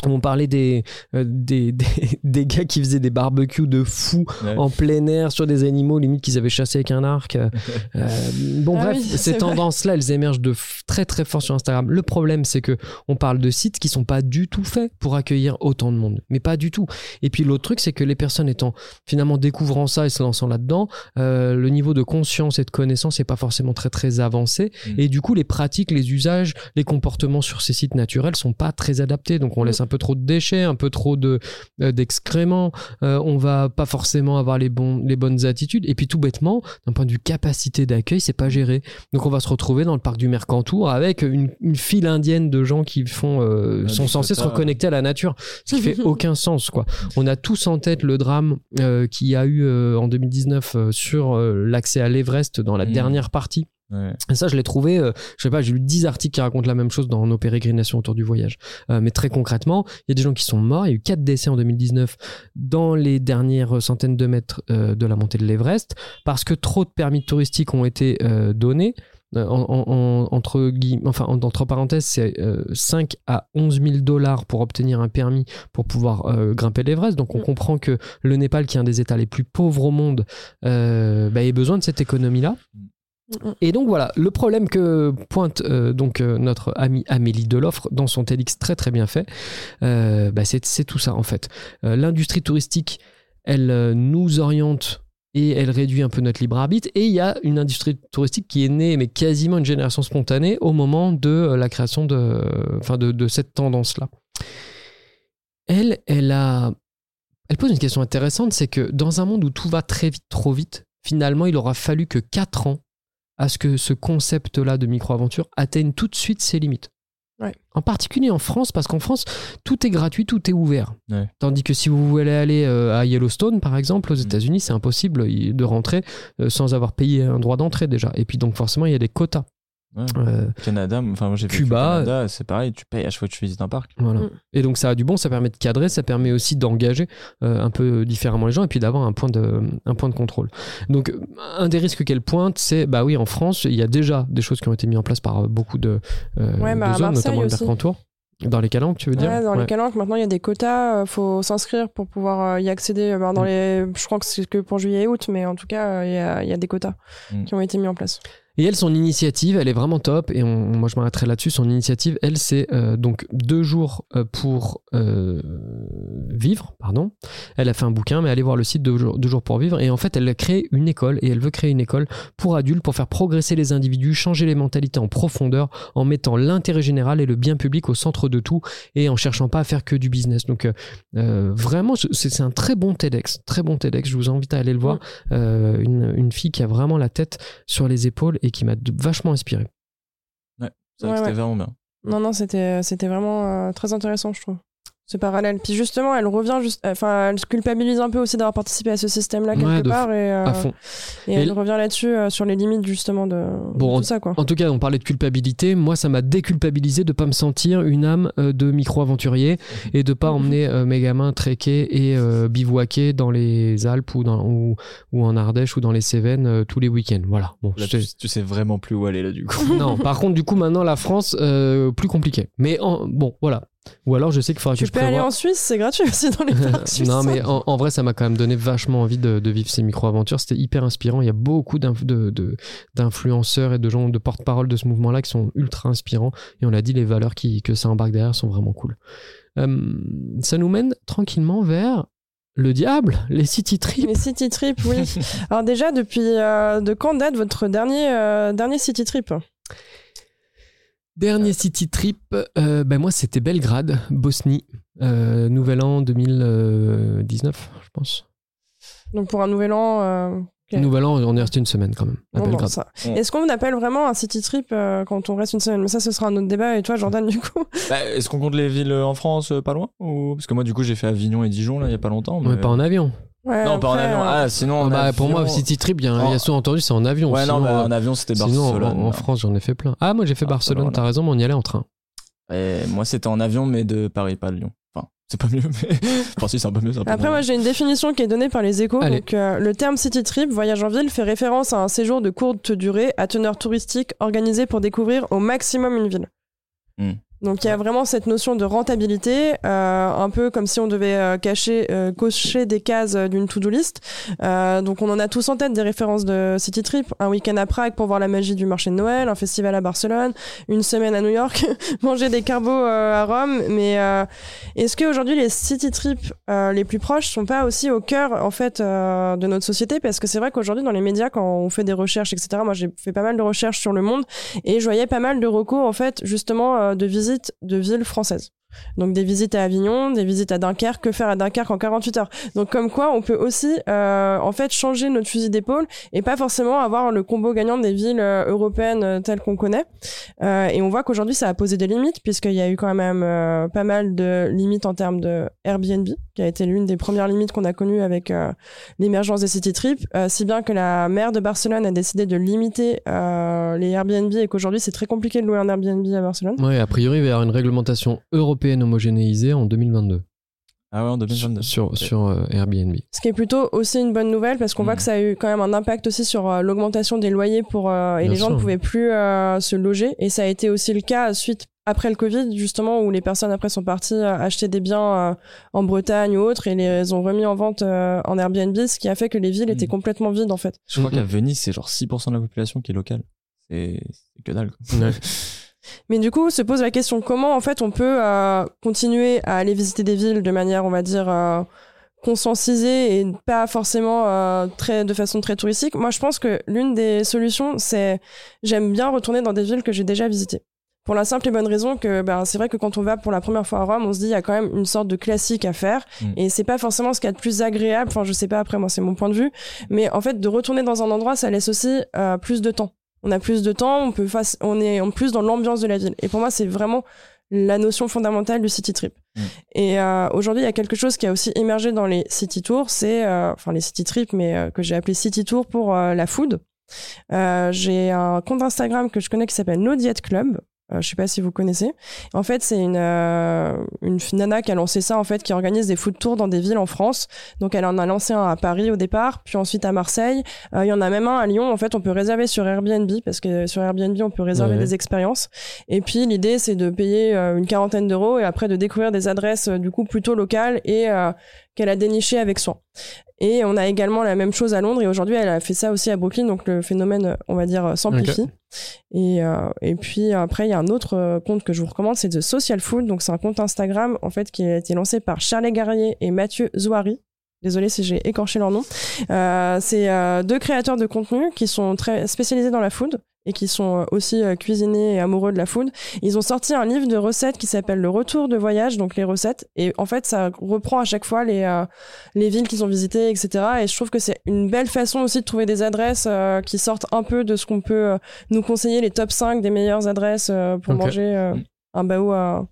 S1: on parlait des, euh, des, des, gars qui faisaient des barbecues de fous en plein air sur des animaux, limite qu'ils avaient chassé avec un arc. Euh, bon, ah bref, ces tendances-là, elles émergent de très très fort sur Instagram. Le problème, c'est que on parle de sites qui sont pas du tout faits pour accueillir autant de monde, mais pas du tout. Et puis l'autre truc, c'est que les personnes étant finalement découvrant ça et se lançant là-dedans, euh, le niveau de conscience et de connaissance n'est pas forcément très très avancé. Mm. Et du coup, les pratiques, les usages, les comportements sur ces sites naturels sont pas très adaptés. Donc on laisse un peu trop de déchets, un peu trop de euh, d'excréments, euh, on va pas forcément avoir les bons les bonnes attitudes et puis tout bêtement, d'un point de vue capacité d'accueil, c'est pas géré. Donc on va se retrouver dans le parc du Mercantour avec une, file indienne de gens qui font euh, sont censés se reconnecter à la nature, ce qui fait aucun sens quoi. On a tous en tête le drame qu'il y a eu en 2019 sur l'accès à l'Everest dans la mmh. dernière partie et ça, je l'ai trouvé, euh, je sais pas, j'ai lu 10 articles qui racontent la même chose dans nos pérégrinations autour du voyage. Euh, mais très concrètement, il y a des gens qui sont morts. Il y a eu 4 décès en 2019 dans les dernières centaines de mètres euh, de la montée de l'Everest parce que trop de permis touristiques ont été donnés. entre, enfin, entre parenthèses, c'est 5 à 11 000 dollars pour obtenir un permis pour pouvoir grimper l'Everest. Donc on mm. comprend que le Népal, qui est un des États les plus pauvres au monde, bah, ait besoin de cette économie-là. Et donc voilà, le problème que pointe euh, donc euh, notre amie Amélie Deloffre dans son TEDx très très bien fait, euh, bah, c'est tout ça en fait. L'industrie touristique, elle nous oriente et elle réduit un peu notre libre arbitre. Et il y a une industrie touristique qui est née, mais quasiment une génération spontanée au moment de la création de, de cette tendance-là. Elle, elle a, elle pose une question intéressante, c'est que dans un monde où tout va très vite, trop vite, finalement, il aura fallu que 4 ans à ce que ce concept-là de micro-aventure atteigne tout de suite ses limites. En particulier en France, parce qu'en France, tout est gratuit, tout est ouvert. Tandis que si vous voulez aller euh, à Yellowstone, par exemple, aux mm. États-Unis, c'est impossible de rentrer euh, sans avoir payé un droit d'entrée déjà. Et puis donc forcément, il y a des quotas.
S2: Euh, Canada, enfin moi j'ai Cuba, Canada, c'est pareil, tu payes à chaque fois que tu visites un parc.
S1: Voilà. Mm. Et donc ça a du bon, ça permet de cadrer, ça permet aussi d'engager euh, un peu différemment les gens et puis d'avoir un point de un point de contrôle. Donc un des risques qu'elle pointe, c'est bah oui en France il y a déjà des choses qui ont été mises en place par beaucoup de, euh,
S3: bah,
S1: zones, notamment le Mercantour. Dans les calanques, tu veux dire?
S3: Ouais, dans les calanques, maintenant il y a des quotas, il faut s'inscrire pour pouvoir y accéder. Bah, dans mm. les, je crois que c'est que pour juillet et août, mais en tout cas, il y a, y, a, des quotas mm. qui ont été mis en place.
S1: Et elle, son initiative, elle est vraiment top. Et moi, je m'arrêterai là-dessus. Son initiative, elle, c'est euh, donc deux jours euh, pour euh, vivre. Pardon. Elle a fait un bouquin, mais allez voir le site deux jours, jours pour vivre. Et en fait, elle a créé une école et elle veut créer une école pour adultes pour faire progresser les individus, changer les mentalités en profondeur, en mettant l'intérêt général et le bien public au centre de tout et en cherchant pas à faire que du business. Donc, vraiment, c'est un très bon TEDx. Très bon TEDx. Je vous invite à aller le voir. Une, une, fille qui a vraiment la tête sur les épaules et qui m'a vachement inspiré.
S2: Ouais, c'était vraiment bien.
S3: Non, non, c'était, c'était vraiment euh, très intéressant, je trouve ce parallèle. Puis justement, elle revient juste, enfin, elle se culpabilise un peu aussi d'avoir participé à ce système-là quelque part et, euh, et, elle revient là-dessus euh, sur les limites justement de, bon, tout ça quoi.
S1: En tout cas, on parlait de culpabilité. Moi, ça m'a déculpabilisé de pas me sentir une âme euh, de micro-aventurier et de pas emmener mes gamins trekker et bivouaquer dans les Alpes ou dans ou, ou en Ardèche ou dans les Cévennes tous les week-ends. Voilà.
S2: Bon, tu, sais vraiment plus où aller là du coup.
S1: non. Par contre, du coup, maintenant la France plus compliqué. Mais en, bon, voilà. Ou alors je sais qu'il faudra que je
S3: peux aller en Suisse, c'est gratuit aussi dans les parcs suisses.
S1: non, mais en, vrai, ça m'a quand même donné vachement envie de, vivre ces micro-aventures. C'était hyper inspirant. Il y a beaucoup d'influenceurs et de gens de porte-parole de ce mouvement-là qui sont ultra inspirants. Et on l'a dit, les valeurs qui, que ça embarque derrière sont vraiment cool. Euh, ça nous mène tranquillement vers le diable, les city trips.
S3: Les city trips, oui. Alors déjà, depuis euh, de quand date votre dernier, euh, dernier city trip?
S1: Dernier city trip, euh, ben moi c'était Belgrade, Bosnie, euh, Nouvel An 2019, je pense.
S3: Donc pour un Nouvel An. Euh,
S1: nouvel An, on est resté une semaine quand même à Belgrade.
S3: Est-ce qu'on appelle vraiment un city trip quand on reste une semaine? Mais ça, ce sera un autre débat. Et toi, Jordan, du coup?
S2: Bah, Est-ce qu'on compte les villes en France pas loin? Ou... Parce que moi, du coup, j'ai fait Avignon et Dijon là il y a pas longtemps.
S1: Mais... pas en avion
S2: non, pas en avion. Ah, sinon.
S1: Ah bah, Pour moi, City Trip, il y a, souvent entendu, c'est en avion.
S2: Ouais, non, en avion, c'était Barcelone.
S1: En, France, j'en ai fait plein. Ah, moi, j'ai fait Barcelone, t'as raison, mais on y allait en train.
S2: Et moi, c'était en avion, mais de Paris, pas de Lyon. Enfin, c'est pas mieux, mais. enfin, si, c'est un peu mieux.
S3: Après, moi, j'ai une définition qui est donnée par les échos. Donc, euh, le terme City Trip, voyage en ville, fait référence à un séjour de courte durée à teneur touristique organisé pour découvrir au maximum une ville. Hmm. Donc il y a vraiment cette notion de rentabilité, euh, un peu comme si on devait euh, cacher, euh, cocher des cases d'une to-do list. donc on en a tous en tête des références de City Trip, un week-end à Prague pour voir la magie du marché de Noël, un festival à Barcelone, une semaine à New York, manger des carbos à Rome. Mais est-ce qu'aujourd'hui les City Trips les plus proches sont pas aussi au cœur en fait de notre société? Parce que c'est vrai qu'aujourd'hui dans les médias quand on fait des recherches etc. Moi j'ai fait pas mal de recherches sur le monde et je voyais pas mal de recours en fait justement de visites de villes françaises. Donc des visites à Avignon, des visites à Dunkerque, que faire à Dunkerque en 48 heures? Donc comme quoi on peut aussi euh, en fait changer notre fusil d'épaule et pas forcément avoir le combo gagnant des villes euh, européennes euh, telles qu'on connaît. et on voit qu'aujourd'hui ça a posé des limites puisqu'il y a eu quand même pas mal de limites en termes de Airbnb qui a été l'une des premières limites qu'on a connues avec l'émergence des city trips, si bien que la maire de Barcelone a décidé de limiter les Airbnb et qu'aujourd'hui c'est très compliqué de louer un Airbnb à Barcelone.
S1: Oui, a priori il une réglementation européenne européenne homogénéisée en 2022.
S2: Ah ouais, en 2022.
S1: Sur, sur euh, Airbnb.
S3: Ce qui est plutôt aussi une bonne nouvelle parce qu'on voit hmm. que ça a eu quand même un impact aussi sur euh, l'augmentation des loyers pour, euh, et les gens ne pouvaient plus se loger. Et ça a été aussi le cas suite après le Covid, justement, où les personnes après sont parties acheter des biens en Bretagne ou autre et les ont remis en vente en Airbnb, ce qui a fait que les villes étaient hmm. complètement vides en fait.
S2: Je crois qu'à Venise, c'est genre 6% de la population qui est locale. C'est que dalle. Quoi.
S3: Mais du coup, se pose la question comment en fait on peut euh, continuer à aller visiter des villes de manière, on va dire, euh, conscientisée et pas forcément euh, très de façon très touristique? Moi, je pense que l'une des solutions, c'est j'aime bien retourner dans des villes que j'ai déjà visitées. Pour la simple et bonne raison que ben, c'est vrai que quand on va pour la première fois à Rome, on se dit il y a quand même une sorte de classique à faire mm. et c'est pas forcément ce qu'il y a de plus agréable. Enfin, je sais pas après moi c'est mon point de vue, mais en fait de retourner dans un endroit, ça laisse aussi plus de temps on a plus de temps, on peut face, on est en plus dans l'ambiance de la ville. Et pour moi, c'est vraiment la notion fondamentale du city trip. Mm. Et euh, aujourd'hui, il y a quelque chose qui a aussi émergé dans les city tours, c'est euh, enfin les city trips, mais euh, que j'ai appelé city tour pour la food. j'ai un compte Instagram que je connais qui s'appelle No Diet Club euh, je sais pas si vous connaissez. En fait, c'est une, euh, une nana qui a lancé ça, en fait, qui organise des food tours dans des villes en France. Donc, elle en a lancé un à Paris au départ, puis ensuite à Marseille. Euh, il y en a même un à Lyon. En fait, on peut réserver sur Airbnb, parce que sur Airbnb, on peut réserver des expériences. Et puis, l'idée, c'est de payer une quarantaine d'euros et après de découvrir des adresses, du coup, plutôt locales et qu'elle a déniché avec soin. Et on a également la même chose à Londres et aujourd'hui elle a fait ça aussi à Brooklyn, donc le phénomène, on va dire, s'amplifie. Et, euh, et puis après, il y a un autre euh, compte que je vous recommande, c'est The Social Food. Donc c'est un compte Instagram en fait qui a été lancé par Charlie Garrier et Mathieu Zouari. Désolé si j'ai écorché leur nom. Euh, c'est euh, deux créateurs de contenu qui sont très spécialisés dans la food et qui sont euh, aussi euh, cuisinés et amoureux de la food. Ils ont sorti un livre de recettes qui s'appelle Le Retour de voyage, donc les recettes. Et en fait, ça reprend à chaque fois les, euh, les villes qu'ils ont visitées, etc. Et je trouve que c'est une belle façon aussi de trouver des adresses qui sortent un peu de ce qu'on peut nous conseiller, les top 5 des meilleures adresses pour manger un baou à,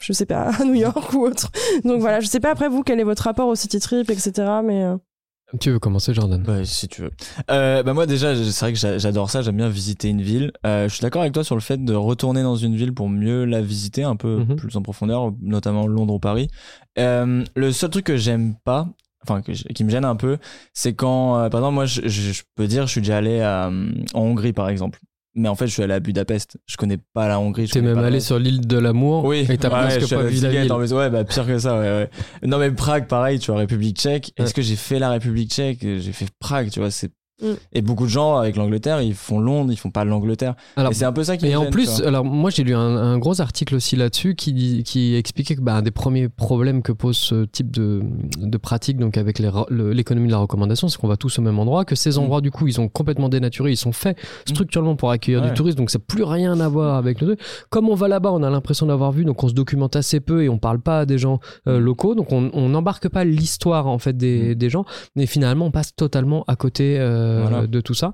S3: je sais pas, à New York ou autre. Donc voilà, je sais pas après vous quel est votre rapport au city trip, etc. Mais
S1: tu veux commencer, Jordan?
S2: Bah, Si tu veux. Euh, bah moi déjà, c'est vrai que j'adore ça. J'aime bien visiter une ville. Euh, je suis d'accord avec toi sur le fait de retourner dans une ville pour mieux la visiter un peu mhm. plus en profondeur, notamment Londres ou Paris. Euh, le seul truc que j'aime pas, enfin qui me gêne un peu, c'est quand, par exemple, moi, je, je, peux dire, je suis déjà allé à, en Hongrie par exemple. Mais en fait, je suis allé à Budapest. Je connais pas la Hongrie.
S1: T'es même allé sur l'île de l'amour.
S2: Oui.
S1: Et t'as presque pas vu la ville.
S2: ouais, bah pire que ça. Ouais, ouais. Non mais Prague, pareil. Tu vois, République Tchèque. Est-ce que j'ai fait la République Tchèque? J'ai fait Prague. Tu vois, c'est Mm. Et beaucoup de gens avec l'Angleterre, ils font Londres, ils font pas l'Angleterre. Et c'est un peu ça qui.
S1: Et en plus, alors moi j'ai lu un, gros article aussi là-dessus qui, qui expliquait que bah, un des premiers problèmes que pose ce type de, de pratique, donc avec l'économie de la recommandation, c'est qu'on va tous au même endroit, que ces mm. endroits du coup ils sont complètement dénaturés, ils sont faits mm. structurellement pour accueillir du tourisme, donc ça n'a plus rien à voir avec le truc. Comme on va là-bas, on a l'impression d'avoir vu, donc on se documente assez peu et on parle pas à des gens euh, locaux, donc on n'embarque pas l'histoire en fait des, des, gens, mais finalement on passe totalement à côté. Euh, euh, de tout ça.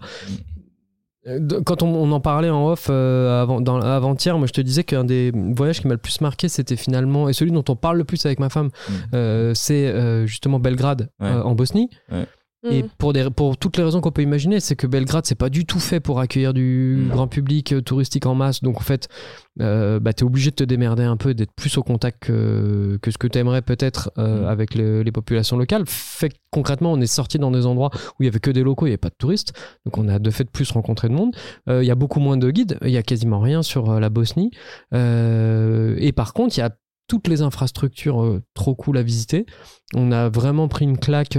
S1: Quand on, en parlait en off euh, avant, dans, avant-hier, moi je te disais qu'un des voyages qui m'a le plus marqué, c'était finalement, et celui dont on parle le plus avec ma femme, mm. euh, c'est justement Belgrade en Bosnie. Et
S3: Mm.
S1: pour, des, pour toutes les raisons qu'on peut imaginer, c'est que Belgrade, c'est pas du tout fait pour accueillir du
S2: Non.
S1: grand public euh, touristique en masse. Donc en fait, euh, bah, tu es obligé de te démerder un peu, d'être plus au contact que, que ce que tu aimerais peut-être euh,
S2: Mm.
S1: avec le- les populations locales. Fait que concrètement, on est sorti dans des endroits où il y avait que des locaux, il n'y avait pas de touristes. Donc on a de fait plus rencontré de monde. Euh, Il y a beaucoup moins de guides, il y a quasiment rien sur euh, la Bosnie. Euh, et par contre, il y a toutes les infrastructures euh, trop cool à visiter. On a vraiment pris une claque.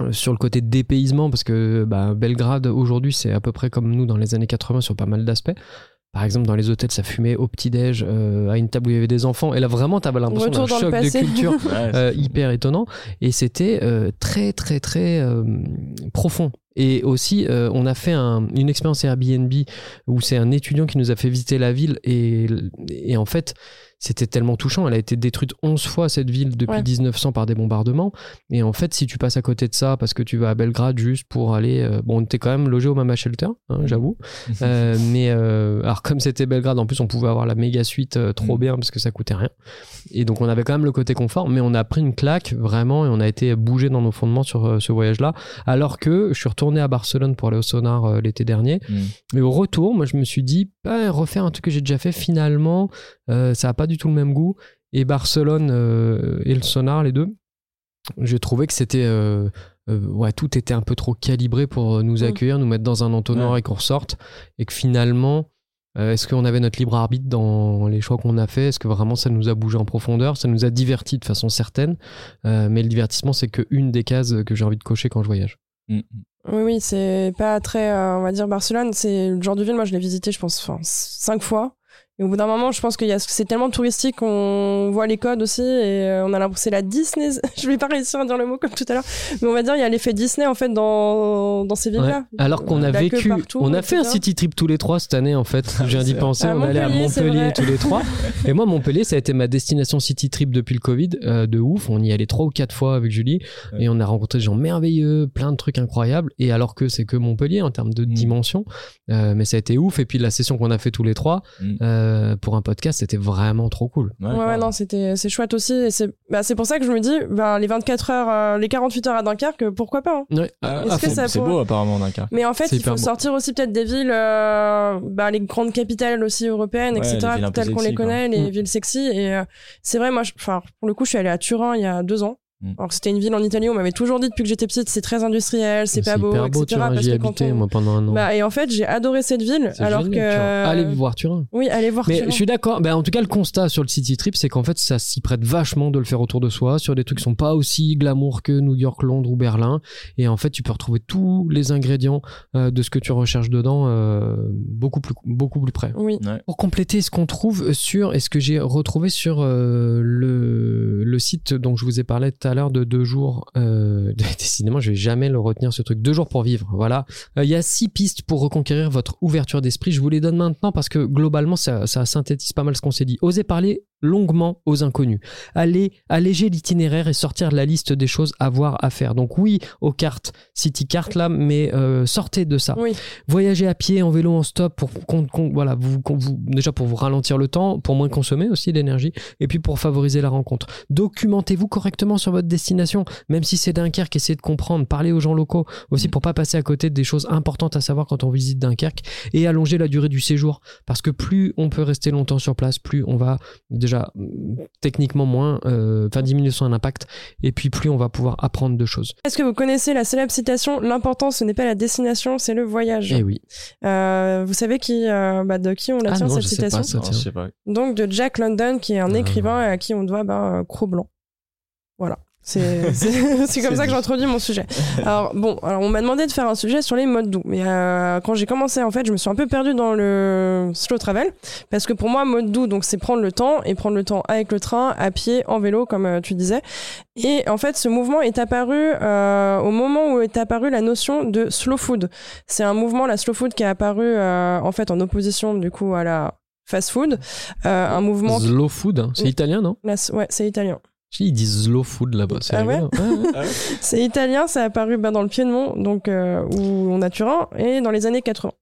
S1: Euh, sur le côté dépaysement, parce que bah, Belgrade aujourd'hui c'est à peu près comme nous dans les années 80 sur pas mal d'aspects. Par exemple, dans les hôtels, ça fumait au petit-déj, euh, à une table où il y avait des enfants. Et là, vraiment, t'avais l'impression d'un choc de culture euh, hyper étonnant. Et c'était euh, très, très, très profond. Et aussi, euh, on a fait un- une expérience Airbnb où c'est un étudiant qui nous a fait visiter la ville. Et, et en fait, c'était tellement touchant. Elle a été détruite 11 fois, cette ville, depuis
S3: Ouais.
S1: 1900 par des bombardements. Et en fait, si tu passes à côté de ça parce que tu vas à Belgrade juste pour aller. euh, bon, t'es quand même logé au Mama Shelter, hein, j'avoue. Euh, mais euh, alors, comme c'était Belgrade, en plus, on pouvait avoir la méga suite trop
S2: Mm.
S1: bien parce que ça coûtait rien. Et donc, on avait quand même le côté confort, mais on a pris une claque vraiment et on a été bougé dans nos fondements sur ce voyage-là. Alors que je suis retourné à Barcelone pour aller au sonar euh, l'été dernier.
S2: Mm.
S1: Et au retour, moi, je me suis dit, bah, refaire un truc que j'ai déjà fait, finalement, euh, ça n'a pas du tout le même goût. Et Barcelone euh, et le sonar, les deux, j'ai trouvé que c'était. euh, euh, ouais, tout était un peu trop calibré pour nous
S3: Mm.
S1: accueillir, nous mettre dans un entonnoir
S2: Ouais.
S1: et qu'on ressorte. Et que finalement, euh, est-ce qu'on avait notre libre arbitre dans les choix qu'on a fait? Est-ce que vraiment ça nous a bougé en profondeur? Ça nous a divertis de façon certaine. Euh, mais le divertissement, c'est qu'une des cases que j'ai envie de cocher quand je voyage.
S2: Mm.
S3: Oui, oui, c'est pas très, euh, on va dire, Barcelone, c'est le genre de ville, moi je l'ai visité, je pense, enfin, cinq fois. Et au bout d'un moment, je pense que c'est tellement touristique qu'on voit les codes aussi et euh, on a l'impression c'est la Disney. je vais pas réussir à dire le mot comme tout à l'heure, mais on va dire il y a l'effet Disney en fait dans dans ces villes-là.
S1: Ouais. Alors qu'on a vécu,
S3: partout,
S1: on a fait un city trip tous les trois cette année en fait. Je viens d'y penser, on allait à
S3: Montpellier,
S1: tous les trois. Et moi, Montpellier, ça a été ma destination city trip depuis le Covid, euh, de ouf. On y allait trois ou quatre fois avec Julie
S2: Ouais.
S1: et on a rencontré des gens merveilleux, plein de trucs incroyables. Et alors que c'est que Montpellier en termes de
S2: Mm.
S1: dimension, Euh, mais ça a été ouf. Et puis la session qu'on a fait tous les trois
S2: Mm.
S1: euh, pour un podcast, c'était vraiment trop cool.
S2: Ouais,
S3: Ouais, non, c'était c'est chouette aussi. Et c'est bah, c'est pour ça que je me dis, ben, les 24 heures, euh, les 48 heures à Dunkerque, pourquoi pas hein.
S1: Ouais.
S2: Ah,
S3: Est-ce
S2: ah,
S3: que
S2: c'est-
S3: ça
S2: c'est
S3: pourrait-
S2: beau apparemment Dunkerque.
S3: Mais en fait,
S1: C'est
S3: il faut
S1: beau.
S3: sortir aussi peut-être des villes, euh, bah, les grandes capitales aussi européennes,
S2: Ouais,
S3: etc., telles qu'on les
S2: quoi.
S3: connaît, les
S1: Mm.
S3: villes sexy. Et euh, c'est vrai, moi, je- enfin, pour le coup, je suis allée à Turin il y a deux ans.
S2: Mm.
S3: Alors que c'était une ville en Italie où on m'avait toujours dit depuis que j'étais petite, c'est très industriel, c'est pas beau,
S1: beau,
S3: etc.
S1: Turin.
S3: parce
S1: J'y
S3: que
S1: ai
S3: quand
S1: habité
S3: on-
S1: moi pendant un an.
S3: Bah, et en fait, j'ai adoré cette ville, alors
S1: génial,
S3: que.
S1: Turin. Allez voir Turin.
S3: Oui, allez voir
S1: Mais
S3: Turin.
S1: je suis d'accord. Ben, en tout cas, le constat sur le city trip, c'est qu'en fait, ça s'y prête vachement de le faire autour de soi, sur des trucs qui sont pas aussi glamour que New York, Londres ou Berlin. Et en fait, tu peux retrouver tous les ingrédients euh, de ce que tu recherches dedans euh, beaucoup plus beaucoup plus près.
S3: Oui.
S1: Pour compléter ce qu'on trouve sur et ce que j'ai retrouvé sur euh, le, le site dont je vous ai parlé tout l'heure de deux jours, euh, décidément je vais jamais le retenir ce truc, deux jours pour vivre, voilà. Euh, Il y a six pistes pour reconquérir votre ouverture d'esprit, je vous les donne maintenant parce que globalement ça, ça synthétise pas mal ce qu'on s'est dit. Osez parler longuement aux inconnus. Allez alléger l'itinéraire et sortir de la liste des choses à voir, à faire. Donc oui, aux cartes, city carte là, mais euh, sortez de ça.
S3: Oui.
S1: Voyager à pied, en vélo, en stop, pour qu'on- qu'on- voilà, vous, qu'on vous- déjà pour vous ralentir le temps, pour moins consommer aussi d'énergie, et puis pour favoriser la rencontre. Documentez-vous correctement sur votre destination, même si c'est Dunkerque, essayez de comprendre, parlez aux gens locaux, aussi pour pas passer à côté des choses importantes à savoir quand on visite Dunkerque, et allonger la durée du séjour, parce que plus on peut rester longtemps sur place, plus on va déjà mm, techniquement moins, euh, enfin diminuer son impact, et puis plus on va pouvoir apprendre de choses.
S3: Est-ce que vous connaissez la célèbre citation L'important, ce n'est pas la destination, c'est le voyage.
S1: Et oui.
S3: Euh, vous savez qui, euh, bah, de qui on la
S1: Ah
S3: tient
S1: non,
S3: cette
S1: je sais
S3: citation
S1: pas ça,
S2: Non,
S1: tiens.
S2: je sais pas.
S3: Donc de Jack London, qui est un
S1: Ah.
S3: écrivain et à qui on doit euh, Cro-Blanc. Voilà. C'est comme ça que j'introduis mon sujet. Alors bon, alors on m'a demandé de faire un sujet sur les modes doux, mais euh, quand j'ai commencé en fait, je me suis un peu perdue dans le slow travel parce que pour moi mode doux donc c'est prendre le temps et prendre le temps avec le train, à pied, en vélo comme euh, tu disais. Et en fait, ce mouvement est apparu euh, au moment où est apparue la notion de slow food. C'est un mouvement la slow food qui est apparu euh, en fait en opposition du coup à la fast food, Euh, un mouvement
S1: Slow food, hein. c'est italien, non?
S3: La- ouais, c'est italien.
S1: Ils disent slow food là-bas, c'est
S3: Ah ouais.
S1: Ouais, ouais.
S3: C'est italien, ça a apparu ben, dans le Piémont, donc euh, où on a Turin, et dans les années 80.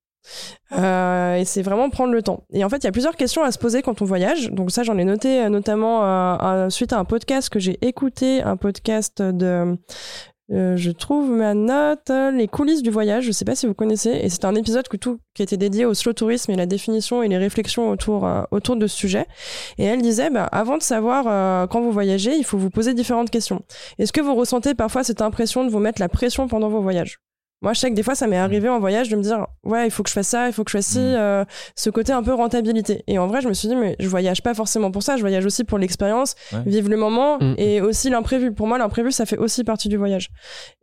S3: Euh, et c'est vraiment prendre le temps. Et en fait, il y a plusieurs questions à se poser quand on voyage. Donc ça, j'en ai noté euh, notamment euh, suite à un podcast que j'ai écouté, un podcast de Euh, je trouve ma note, euh, les coulisses du voyage, je sais pas si vous connaissez, et c'est un épisode que tout, qui était dédié au slow tourisme et la définition et les réflexions autour, euh, autour de ce sujet. Et elle disait, bah, avant de savoir quand vous voyagez, il faut vous poser différentes questions. Est-ce que vous ressentez parfois cette impression de vous mettre la pression pendant vos voyages? Moi, je sais que des fois, ça m'est arrivé en voyage de me dire, ouais, il faut que je fasse ça, il faut que je fasse ci, mm. euh, ce côté un peu rentabilité. Et en vrai, je me suis dit, mais je voyage pas forcément pour ça, je voyage aussi pour l'expérience, vivre le moment mm. et aussi l'imprévu. Pour moi, l'imprévu, ça fait aussi partie du voyage.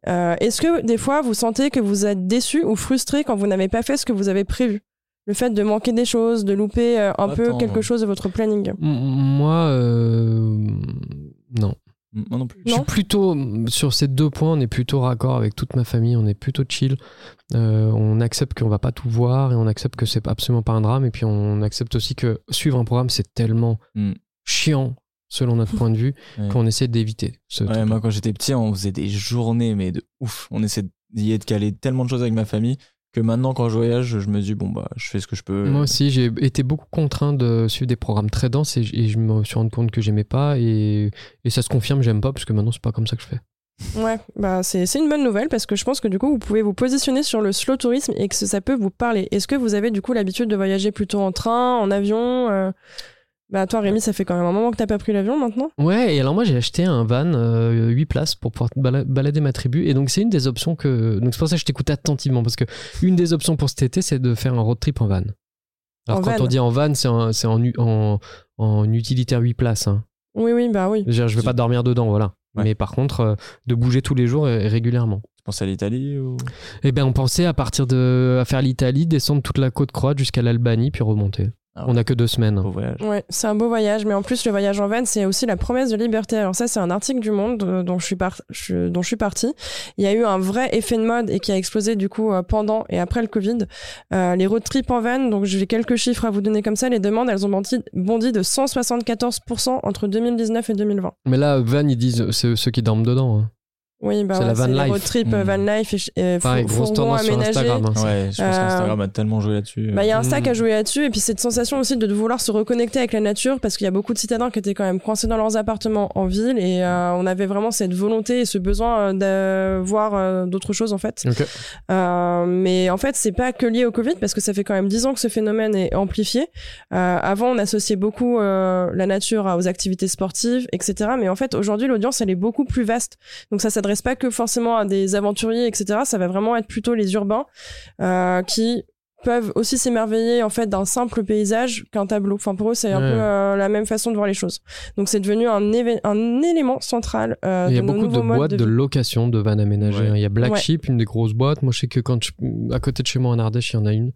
S3: Euh, Est-ce que des fois, vous sentez que vous êtes déçu ou frustré quand vous n'avez pas fait ce que vous avez prévu? Le fait de manquer des choses, de louper euh, un peu quelque chose de votre planning?
S1: Moi, euh... non.
S2: Moi non plus.
S1: Je suis plutôt sur ces deux points, on est plutôt raccord avec toute ma famille, on est plutôt chill. Euh, on accepte qu'on va pas tout voir et on accepte que c'est absolument pas un drame et puis on accepte aussi que suivre un programme c'est tellement mm. chiant selon notre point de vue qu'on essaie d'éviter.
S2: Ouais, moi quand j'étais petit, on faisait des journées mais de ouf. On essaie d'y être calé tellement de choses avec ma famille que maintenant quand je voyage je me dis bon bah je fais ce que je peux
S1: moi aussi j'ai été beaucoup contraint de suivre des programmes très denses et, je me suis rendu compte que j'aimais pas et, et, ça se confirme j'aime pas parce que maintenant c'est pas comme ça que je fais
S3: Ouais, bah c'est une bonne nouvelle parce que je pense que du coup vous pouvez vous positionner sur le slow tourisme et que ça peut vous parler. Est-ce que vous avez du coup l'habitude de voyager plutôt en train, en avion euh bah toi Rémi, ça fait quand même un moment que t'as pas pris l'avion maintenant
S1: Ouais, et alors moi j'ai acheté un van 8 euh, places pour pouvoir balader ma tribu et donc c'est une des options que donc c'est pour ça que je t'écoute attentivement parce que une des options pour cet été c'est de faire un road trip en van. Alors quand on dit en van, c'est en, en, en, utilitaire 8 places. Hein.
S3: Oui, oui, bah oui.
S1: Je, je vais pas dormir dedans, voilà. Mais par contre, euh, de bouger tous les jours et régulièrement.
S2: Tu penses à l'Italie ou...
S1: Eh bien, on pensait à partir de à faire l'Italie, descendre toute la côte croate jusqu'à l'Albanie, puis remonter. Ah on n'a que deux semaines.
S3: Ouais, c'est un beau voyage, mais en plus le voyage en van, c'est aussi la promesse de liberté. Alors ça, c'est un article du Monde euh, dont je suis par... dont je suis partie. Il y a eu un vrai effet de mode et qui a explosé du coup euh, pendant et après le Covid. Euh, les road trips en van, donc j'ai quelques chiffres à vous donner comme ça. Les demandes, elles ont bondi, bondi de 174% entre 2019 et 2020.
S1: Mais là, van, ils disent c'est ceux qui dorment dedans. Hein.
S3: Oui, bah c'est la van life. road trip, euh, van life, et,
S1: Pareil, grosse tendance sur Instagram.
S2: Hein. Ouais, je pense qu'Instagram a tellement joué là-dessus.
S3: Bah, il y a Insta qui a joué là-dessus, et puis cette sensation aussi de vouloir se reconnecter avec la nature, parce qu'il y a beaucoup de citadins qui étaient quand même coincés dans leurs appartements en ville, et euh, on avait vraiment cette volonté et ce besoin de voir euh, d'autres choses en fait. mais en fait, c'est pas que lié au Covid, parce que ça fait quand même 10 ans que ce phénomène est amplifié. avant, on associait beaucoup la nature aux activités sportives, etc. Mais en fait, aujourd'hui, l'audience, elle est beaucoup plus vaste. Donc ça s'adresse pas que forcément à des aventuriers, etc. Ça va vraiment être plutôt les urbains euh, qui peuvent aussi s'émerveiller en fait d'un simple paysage qu'un tableau. Enfin pour eux c'est un peu euh, la même façon de voir les choses. Donc c'est devenu un, un élément central. Euh,
S1: il y a beaucoup de boîtes de, location de vannes aménagées. Hein. Il y a Black Sheep, une des grosses boîtes. Moi je sais que quand à côté de chez moi en Ardèche il y en a une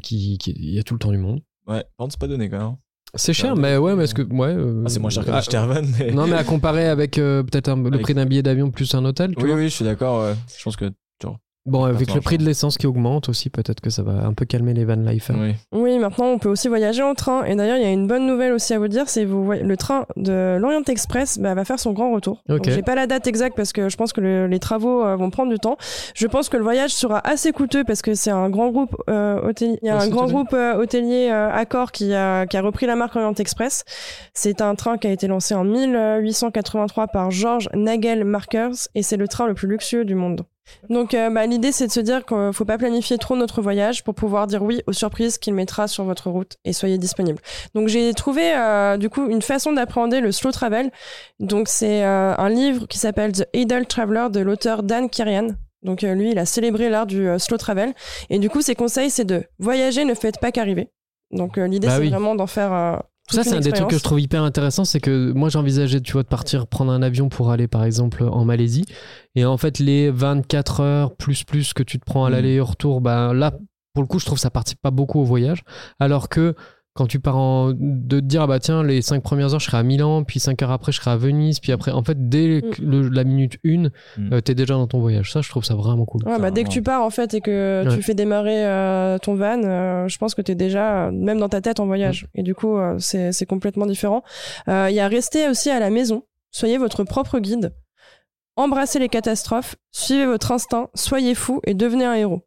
S1: qui, qui, il y a tout le temps du monde.
S2: Ouais, c'est pas donné quand même.
S1: C'est cher, mais ouais, mais est-ce que. Ouais,
S2: euh, ah, c'est moins cher qu'un
S1: ah,
S2: van. Mais...
S1: Non, mais à comparer avec euh, peut-être le prix d'un billet d'avion plus un hôtel.
S2: oui, oui, je suis d'accord. Je pense que
S1: Bon, avec le prix de l'essence qui augmente aussi, peut-être que ça va un peu calmer les van life.
S2: Oui.
S3: oui. maintenant on peut aussi voyager en train. Et d'ailleurs, il y a une bonne nouvelle aussi à vous dire, c'est vous le train de l'Orient Express bah, va faire son grand retour. Okay. J'ai pas la date exacte parce que je pense que les travaux euh, vont prendre du temps. Je pense que le voyage sera assez coûteux parce que c'est un grand groupe euh, hôtelier. Il y a un grand groupe euh, hôtelier Accor qui a, qui a repris la marque Orient Express. C'est un train qui a été lancé en 1883 par George Nagel Markers et c'est le train le plus luxueux du monde. Donc euh, bah, l'idée c'est de se dire qu'il ne faut pas planifier trop notre voyage pour pouvoir dire oui aux surprises qu'il mettra sur votre route et soyez disponible. Donc j'ai trouvé euh, du coup une façon d'appréhender le slow travel. Donc c'est euh, un livre qui s'appelle The Idle Traveler de l'auteur Dan Kirian. Donc lui il a célébré l'art du slow travel et du coup ses conseils c'est de voyager ne faites pas qu'arriver. Donc l'idée bah c'est vraiment d'en faire
S1: ça, c'est un des trucs que je trouve hyper intéressant, c'est que moi j'envisageais, tu vois, de partir prendre un avion pour aller par exemple en Malaisie. Et en fait, les 24 heures plus plus que tu te prends à mm. l'aller et au retour, ben là, pour le coup, je trouve que ça participe pas beaucoup au voyage. Alors que quand tu pars en, de te dire ah bah tiens les 5 premières heures je serai à Milan puis 5 heures après je serai à Venise puis après en fait dès mm. la minute 1 mm. euh, t'es déjà dans ton voyage. Ça je trouve ça vraiment cool.
S3: Ouais, bah, dès que tu pars en fait et que tu fais démarrer euh, ton van euh, je pense que t'es déjà même dans ta tête en voyage. Mm. et du coup c'est complètement différent. Il y a rester aussi à la maison. Soyez votre propre guide. Embrassez les catastrophes. Suivez votre instinct. Soyez fou et devenez un héros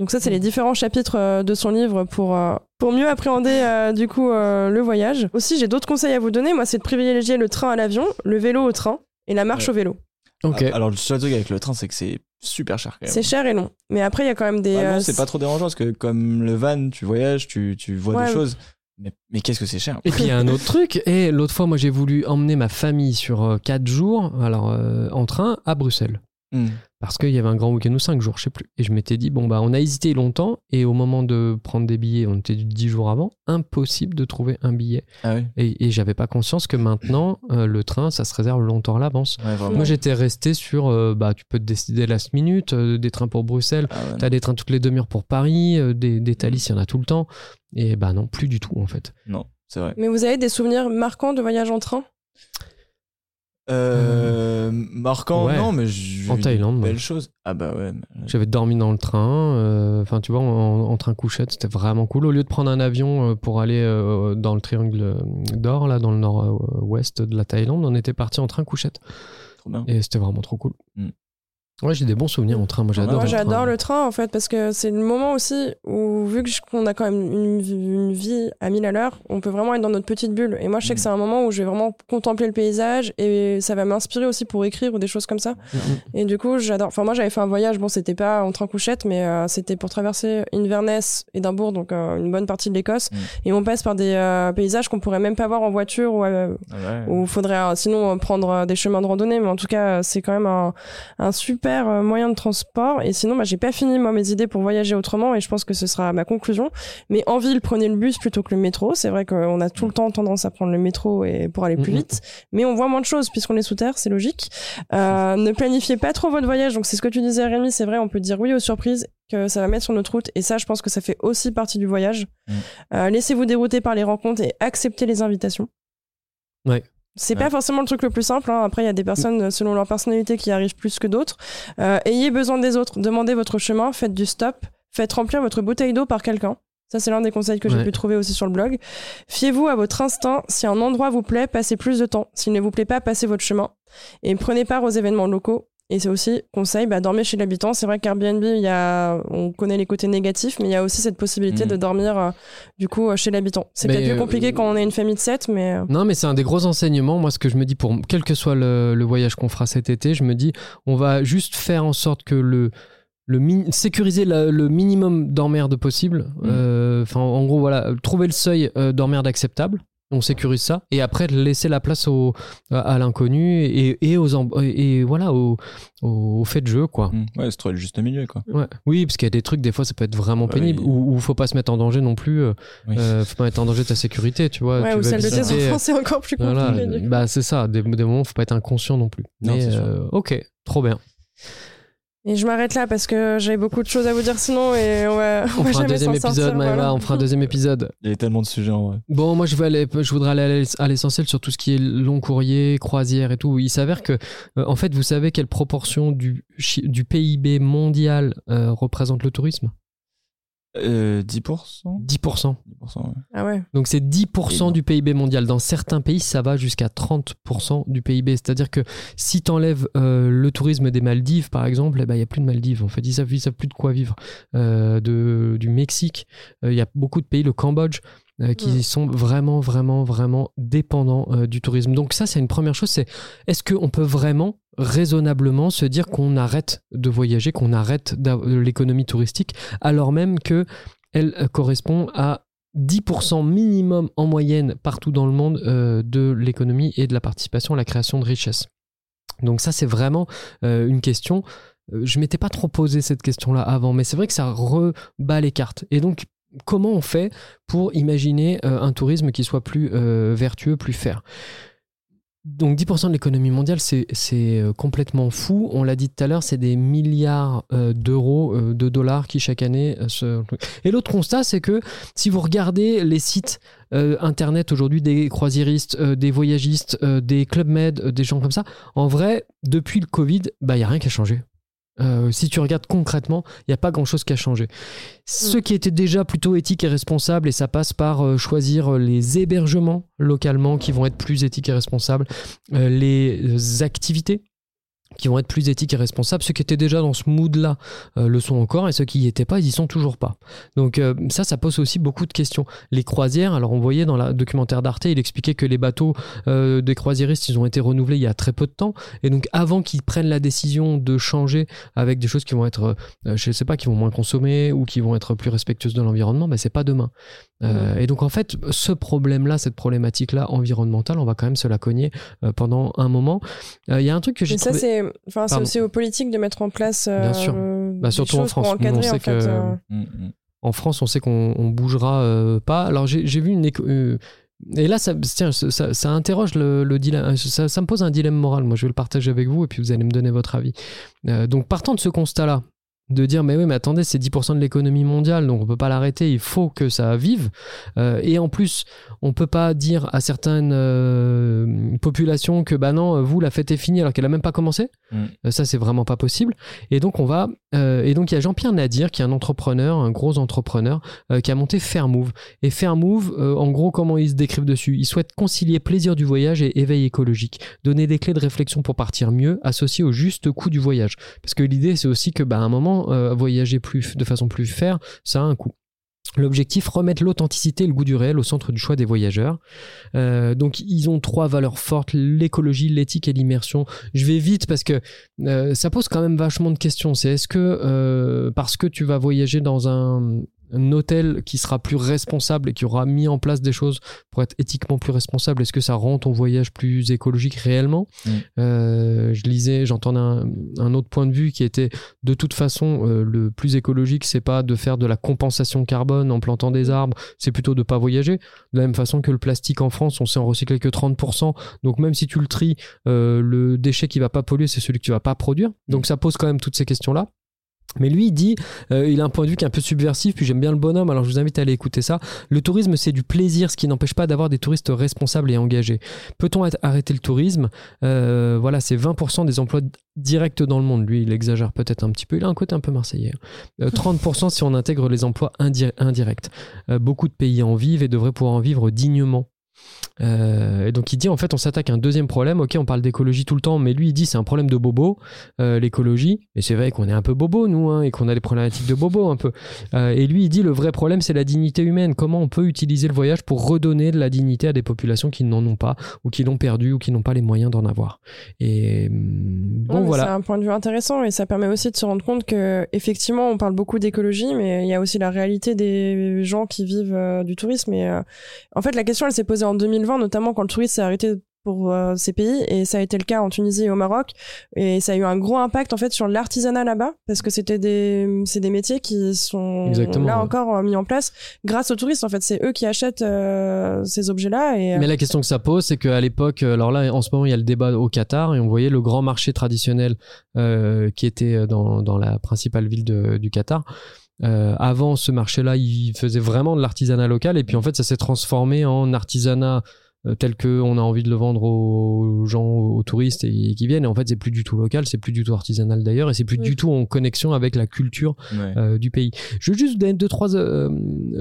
S3: donc ça, c'est les différents chapitres euh, de son livre pour, euh, pour mieux appréhender euh, du coup le voyage. Aussi, j'ai d'autres conseils à vous donner. Moi, c'est de privilégier le train à l'avion, le vélo au train et la marche au vélo.
S1: Ok.
S2: Ah, Alors, le seul truc avec le train, c'est que c'est super cher quand même.
S3: C'est cher et long. Mais après, il y a quand même des.
S2: Bah non,
S3: euh,
S2: c'est pas trop dérangeant parce que comme le van, tu voyages, tu, tu vois
S3: Ouais.
S2: des choses. Mais, mais qu'est-ce que c'est cher
S1: Et puis il y a un autre truc. Et l'autre fois, moi, j'ai voulu emmener ma famille sur 4 jours, alors euh, en train, à Bruxelles.
S2: Hmm.
S1: Parce qu'il y avait un grand week-end ou 5 jours, je sais plus. Et je m'étais dit, bon, bah, on a hésité longtemps. Et au moment de prendre des billets, on était 10 jours avant, impossible de trouver un billet.
S2: Ah oui
S1: Et, et j'avais pas conscience que maintenant, euh, le train, ça se réserve longtemps à l'avance.
S2: Ouais.
S1: Moi, j'étais resté sur, euh, bah, tu peux te décider last minute, euh, des trains pour Bruxelles.
S2: Ah ouais,
S1: T'as des trains toutes les demi-heures pour Paris, euh, des, des Thalys, il y en a tout le temps. Et bah non, plus du tout, en fait.
S2: Non, c'est vrai.
S3: Mais vous avez des souvenirs marquants de voyage en train?
S2: Euh, marquant,
S1: Ouais.
S2: non, mais j'ai
S1: En
S2: vu
S1: Thaïlande,
S2: de
S1: moi.
S2: Belles choses. Ah bah ouais.
S1: J'avais dormi dans le train, euh, enfin tu vois, en, en train couchette, c'était vraiment cool. Au lieu de prendre un avion euh, pour aller euh, dans le triangle d'or, là, dans le nord-ouest de la Thaïlande, on était parti en train couchette.
S2: Trop bien.
S1: Et c'était vraiment trop cool.
S2: Mm.
S1: Ouais, j'ai des bons souvenirs en train, moi j'adore.
S3: Moi,
S1: le
S3: j'adore
S1: train.
S3: le train en fait parce que c'est le moment aussi où, vu qu'on a quand même une, vie- une vie à 1000 à l'heure, on peut vraiment être dans notre petite bulle. Et moi, je sais
S2: Mm.
S3: que c'est un moment où je vais vraiment contempler le paysage et ça va m'inspirer aussi pour écrire ou des choses comme ça.
S1: Mm,
S3: Et du coup, j'adore. Enfin, moi, j'avais fait un voyage, bon, c'était pas en train couchette, mais euh, c'était pour traverser Inverness, Édimbourg, donc euh, une bonne partie de l'Écosse.
S2: Mm.
S3: Et on passe par des euh, paysages qu'on pourrait même pas voir en voiture ou euh,
S2: Ah ouais.
S3: ou faudrait euh, sinon prendre euh, des chemins de randonnée mais en tout cas c'est quand même un, un super euh, moyen de transport. Et sinon bah, j'ai pas fini moi mes idées pour voyager autrement. Et je pense que ce sera ma conclusion. Mais en ville prenez le bus plutôt que le métro. C'est vrai qu'on a tout le temps tendance à prendre le métro et pour aller plus
S1: Mhm.
S3: vite. Mais on voit moins de choses puisqu'on est sous terre c'est logique. Euh, ne planifiez pas trop votre voyage. Donc c'est ce que tu disais Rémi c'est vrai on peut dire oui aux surprises que ça va mettre sur notre route. Et ça je pense que ça fait aussi partie du voyage.
S2: Mhm.
S3: Euh, laissez-vous dérouter par les rencontres et acceptez les invitations.
S1: Ouais.
S3: C'est
S2: Ouais.
S3: pas forcément le truc le plus simple. hein. Après, il y a des personnes, euh, selon leur personnalité, qui arrivent plus que d'autres. Euh, ayez besoin des autres. Demandez votre chemin. Faites du stop. Faites remplir votre bouteille d'eau par quelqu'un. Ça, c'est l'un des conseils que j'ai pu trouver aussi sur le blog. Fiez-vous à votre instinct. Si un endroit vous plaît, passez plus de temps. S'il ne vous plaît pas, passez votre chemin. Et prenez part aux événements locaux. Et c'est aussi conseil, bah, dormez chez l'habitant. C'est vrai qu'Airbnb, il y a, on connaît les côtés négatifs, mais il y a aussi cette possibilité
S2: Mhm.
S3: de dormir, euh, du coup, euh, chez l'habitant. C'est peut-être plus
S1: euh,
S3: compliqué quand on est une famille de 7, mais
S1: Non, mais c'est un des gros enseignements. Moi, ce que je me dis, pour quel que soit le, le voyage qu'on fera cet été, je me dis, on va juste faire en sorte que le, le mi- sécuriser la- le minimum d'emmerde possible. Euh, Enfin, en gros, voilà, trouver le seuil d'emmerde acceptable. On sécurise ça et après laisser la place au, à, à l'inconnu et, et aux et voilà au, au, fait de jeu quoi.
S2: Hmm. Ouais, c'est trouver le juste milieu, quoi.
S1: Ouais. Oui, parce qu'il y a des trucs, des fois, ça peut être vraiment pénible, ou, ou faut pas se mettre en danger non plus. euh,
S2: Oui.
S1: euh, faut pas mettre en danger ta sécurité, tu vois.
S3: ouais,
S1: tu
S3: ou celle de tes enfants, c'est encore plus compliqué.
S1: voilà, bah c'est ça. Des, des moments, faut pas être inconscient non plus.
S2: Non,
S1: Mais
S2: c'est sûr.
S1: euh, ok, trop bien.
S3: Et je m'arrête là parce que j'avais beaucoup de choses à vous dire sinon et on va,
S1: On
S3: va
S1: fera un deuxième épisode,
S3: sortir,
S1: Maëva,
S3: voilà.
S1: on fera un deuxième épisode.
S2: Il y a tellement de sujets en vrai.
S1: Bon, moi, je, vais aller, je voudrais aller à l'ess- à l'essentiel sur tout ce qui est long courrier, croisière et tout. Il s'avère que, euh, en fait, vous savez quelle proportion du, du PIB mondial euh, représente le tourisme?
S2: Euh, 10%
S1: 10%.
S2: 10%, ouais.
S3: Ah ouais.
S1: Donc c'est 10%
S2: Énorme.
S1: du PIB mondial. Dans certains pays, ça va jusqu'à 30% du PIB. C'est-à-dire que si tu enlèves le tourisme des Maldives, par exemple, il n'y a plus de Maldives. En fait, ils savent, ils savent plus de quoi vivre. Euh, de, du Mexique, euh, il y a beaucoup de pays, le Cambodge, euh, qui sont vraiment, vraiment, vraiment dépendants euh, du tourisme. Donc ça, c'est une première chose. C'est est-ce qu'on peut vraiment raisonnablement se dire qu'on arrête de voyager, qu'on arrête l'économie touristique, alors même que elle euh, correspond à 10% minimum en moyenne partout dans le monde euh, de l'économie et de la participation à la création de richesses. Donc ça, c'est vraiment euh, une question. Je m'étais pas trop posé cette question-là avant, mais c'est vrai que ça rebat les cartes. Et donc, comment on fait pour imaginer un tourisme qui soit plus vertueux, plus fair? Donc 10% de l'économie mondiale, c'est euh, complètement fou. On l'a dit tout à l'heure, c'est des milliards euh, d'euros, euh, de dollars qui chaque année se... Et l'autre constat, c'est que si vous regardez les sites internet aujourd'hui des croisiéristes, des voyagistes, des club med, des gens comme ça, en vrai, depuis le Covid, bah, il n'y a rien qui a changé. Euh, si tu regardes concrètement, il n'y a pas grand-chose qui a changé. Ce qui était déjà plutôt éthique et responsable, et ça passe par euh, choisir les hébergements localement qui vont être plus éthiques et responsables, euh, les activités qui vont être plus éthiques et responsables. Ceux qui étaient déjà dans ce mood-là euh, le sont encore et ceux qui n'y étaient pas, ils y sont toujours pas. Donc euh, ça, ça pose aussi beaucoup de questions. Les croisières, alors on voyait dans le documentaire d'Arte, il expliquait que les bateaux euh, des croisiéristes, ils ont été renouvelés il y a très peu de temps. Et donc avant qu'ils prennent la décision de changer avec des choses qui vont être, je sais pas, qui vont moins consommer ou qui vont être plus respectueuses de l'environnement, ben c'est pas demain. Mmh. Et donc en fait, ce problème-là, cette problématique-là environnementale, on va quand même se la cogner pendant un moment. Il y a un truc que j'ai
S3: trouvé... c'est Enfin, c'est aussi aux politiques de mettre en place.
S1: Bien sûr. Euh, bah, surtout en France. on sait que. Euh. Mm, mm. En France, on sait qu'on bougera euh, pas. Alors, j'ai vu une. et là, ça, tiens, ça, ça interroge le, le dilemme. Ça, ça, me pose un dilemme moral. Moi, je vais le partager avec vous et puis vous allez me donner votre avis. donc, partant de ce constat-là, de dire mais oui mais attendez c'est 10% de l'économie mondiale donc on peut pas l'arrêter il faut que ça vive. Euh, et en plus on peut pas dire à certaines euh, populations que bah non vous la fête est finie alors qu'elle a même pas commencé. Mm. euh, ça c'est vraiment pas possible. Et donc on va et donc il y a Jean-Pierre Nadir qui est un entrepreneur un gros entrepreneur qui a monté Fairmove. Et Fairmove en gros comment ils se décrivent dessus? Ils souhaitent concilier plaisir du voyage et éveil écologique. Donner des clés de réflexion pour partir mieux associé au juste coût du voyage. Parce que l'idée c'est aussi que bah à un moment euh, voyager de façon plus faire, ça a un coût. L'objectif, remettre l'authenticité et le goût du réel au centre du choix des voyageurs. Euh, donc ils ont trois valeurs fortes, l'écologie, l'éthique et l'immersion. Je vais vite parce que euh, ça pose quand même vachement de questions. C'est est-ce que parce que tu vas voyager dans un, un hôtel qui sera plus responsable et qui aura mis en place des choses pour être éthiquement plus responsable, est-ce que ça rend ton voyage plus écologique réellement mm. euh, Je lisais, j'entendais un, autre point de vue qui était de toute façon euh, le plus écologique, c'est pas de faire de la compensation carbone en plantant des arbres, c'est plutôt de pas voyager. De la même façon que le plastique en France, on sait en recycler que 30%, donc même si tu le tries, euh, le déchet qui va pas polluer, c'est celui que tu vas pas produire. Donc ça pose quand même toutes ces questions-là. Mais lui, il dit, euh, il a un point de vue qui est un peu subversif, puis j'aime bien le bonhomme, alors je vous invite à aller écouter ça. Le tourisme, c'est du plaisir, ce qui n'empêche pas d'avoir des touristes responsables et engagés. Peut-on arrêter le tourisme? Euh, Voilà, c'est 20% des emplois directs dans le monde. Lui, il exagère peut-être un petit peu, il a un côté un peu marseillais. 30% euh, si on intègre les emplois indirects. beaucoup de pays en vivent et devraient pouvoir en vivre dignement. Euh, et donc il dit en fait on s'attaque à un deuxième problème. Ok, on parle d'écologie tout le temps, mais lui il dit c'est un problème de bobo, euh, l'écologie. Et c'est vrai qu'on est un peu bobo nous, hein, et qu'on a des problématiques de bobo un peu. Euh, et lui il dit le vrai problème c'est la dignité humaine. Comment on peut utiliser le voyage pour redonner de la dignité à des populations qui n'en ont pas, ou qui l'ont perdu, ou qui n'ont pas les moyens d'en avoir? Et hum, bon voilà.
S3: C'est un point de vue intéressant et ça permet aussi de se rendre compte que effectivement on parle beaucoup d'écologie, mais il y a aussi la réalité des gens qui vivent du tourisme. Et en fait la question elle s'est posée en 2020, notamment quand le tourisme s'est arrêté pour euh, ces pays et ça a été le cas en Tunisie et au Maroc et ça a eu un gros impact en fait sur l'artisanat là-bas parce que c'était des c'est des métiers qui sont là encore euh, mis en place grâce aux touristes en fait. C'est eux qui achètent euh, ces objets là et
S1: mais la question que ça pose c'est qu'à l'époque alors là en ce moment il y a le débat au Qatar et on voyait le grand marché traditionnel qui était dans, dans la principale ville de, du Qatar euh, avant ce marché-là, il faisait vraiment de l'artisanat local. Et puis en fait, ça s'est transformé en artisanat euh, tel que on a envie de le vendre aux gens, aux touristes et, qui viennent. Et en fait, c'est plus du tout local, c'est plus du tout artisanal d'ailleurs, et c'est plus du tout en connexion avec la culture euh, du pays. Je veux juste donner deux trois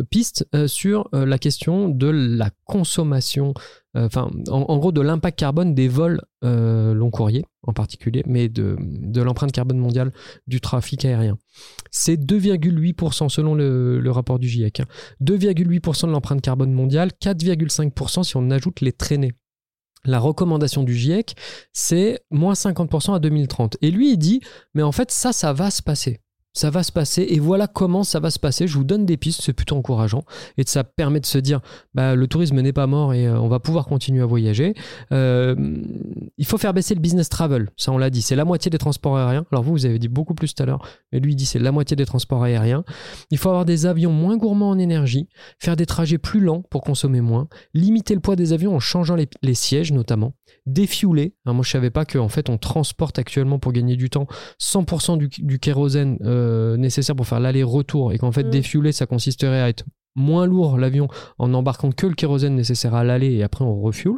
S1: pistes sur la question de la consommation euh, enfin, en, gros, de l'impact carbone des vols euh, long courrier en particulier, mais de, l'empreinte carbone mondiale du trafic aérien. C'est 2,8% selon le, le, rapport du GIEC. 2,8% hein. de l'empreinte carbone mondiale, 4,5% si on ajoute les traînées. La recommandation du GIEC, c'est moins 50% à 2030. Et lui, il dit, mais en fait, ça, ça va se passer ça va se passer et voilà comment ça va se passer. Je vous donne des pistes, c'est plutôt encourageant et ça permet de se dire bah, le tourisme n'est pas mort et euh, on va pouvoir continuer à voyager. Euh, il faut faire baisser le business travel, ça on l'a dit, c'est la moitié des transports aériens. Alors vous, vous avez dit beaucoup plus tout à l'heure, mais lui il dit c'est la moitié des transports aériens. Il faut avoir des avions moins gourmands en énergie, faire des trajets plus lents pour consommer moins, limiter le poids des avions en changeant les, les sièges notamment, défiouler. moi, je savais pas qu'en fait, on transporte actuellement pour gagner du temps 100% du, kérosène euh, nécessaire pour faire l'aller-retour et qu'en fait, mm. défiouler, ça consisterait à être moins lourd l'avion en embarquant que le kérosène nécessaire à l'aller et après on refuel.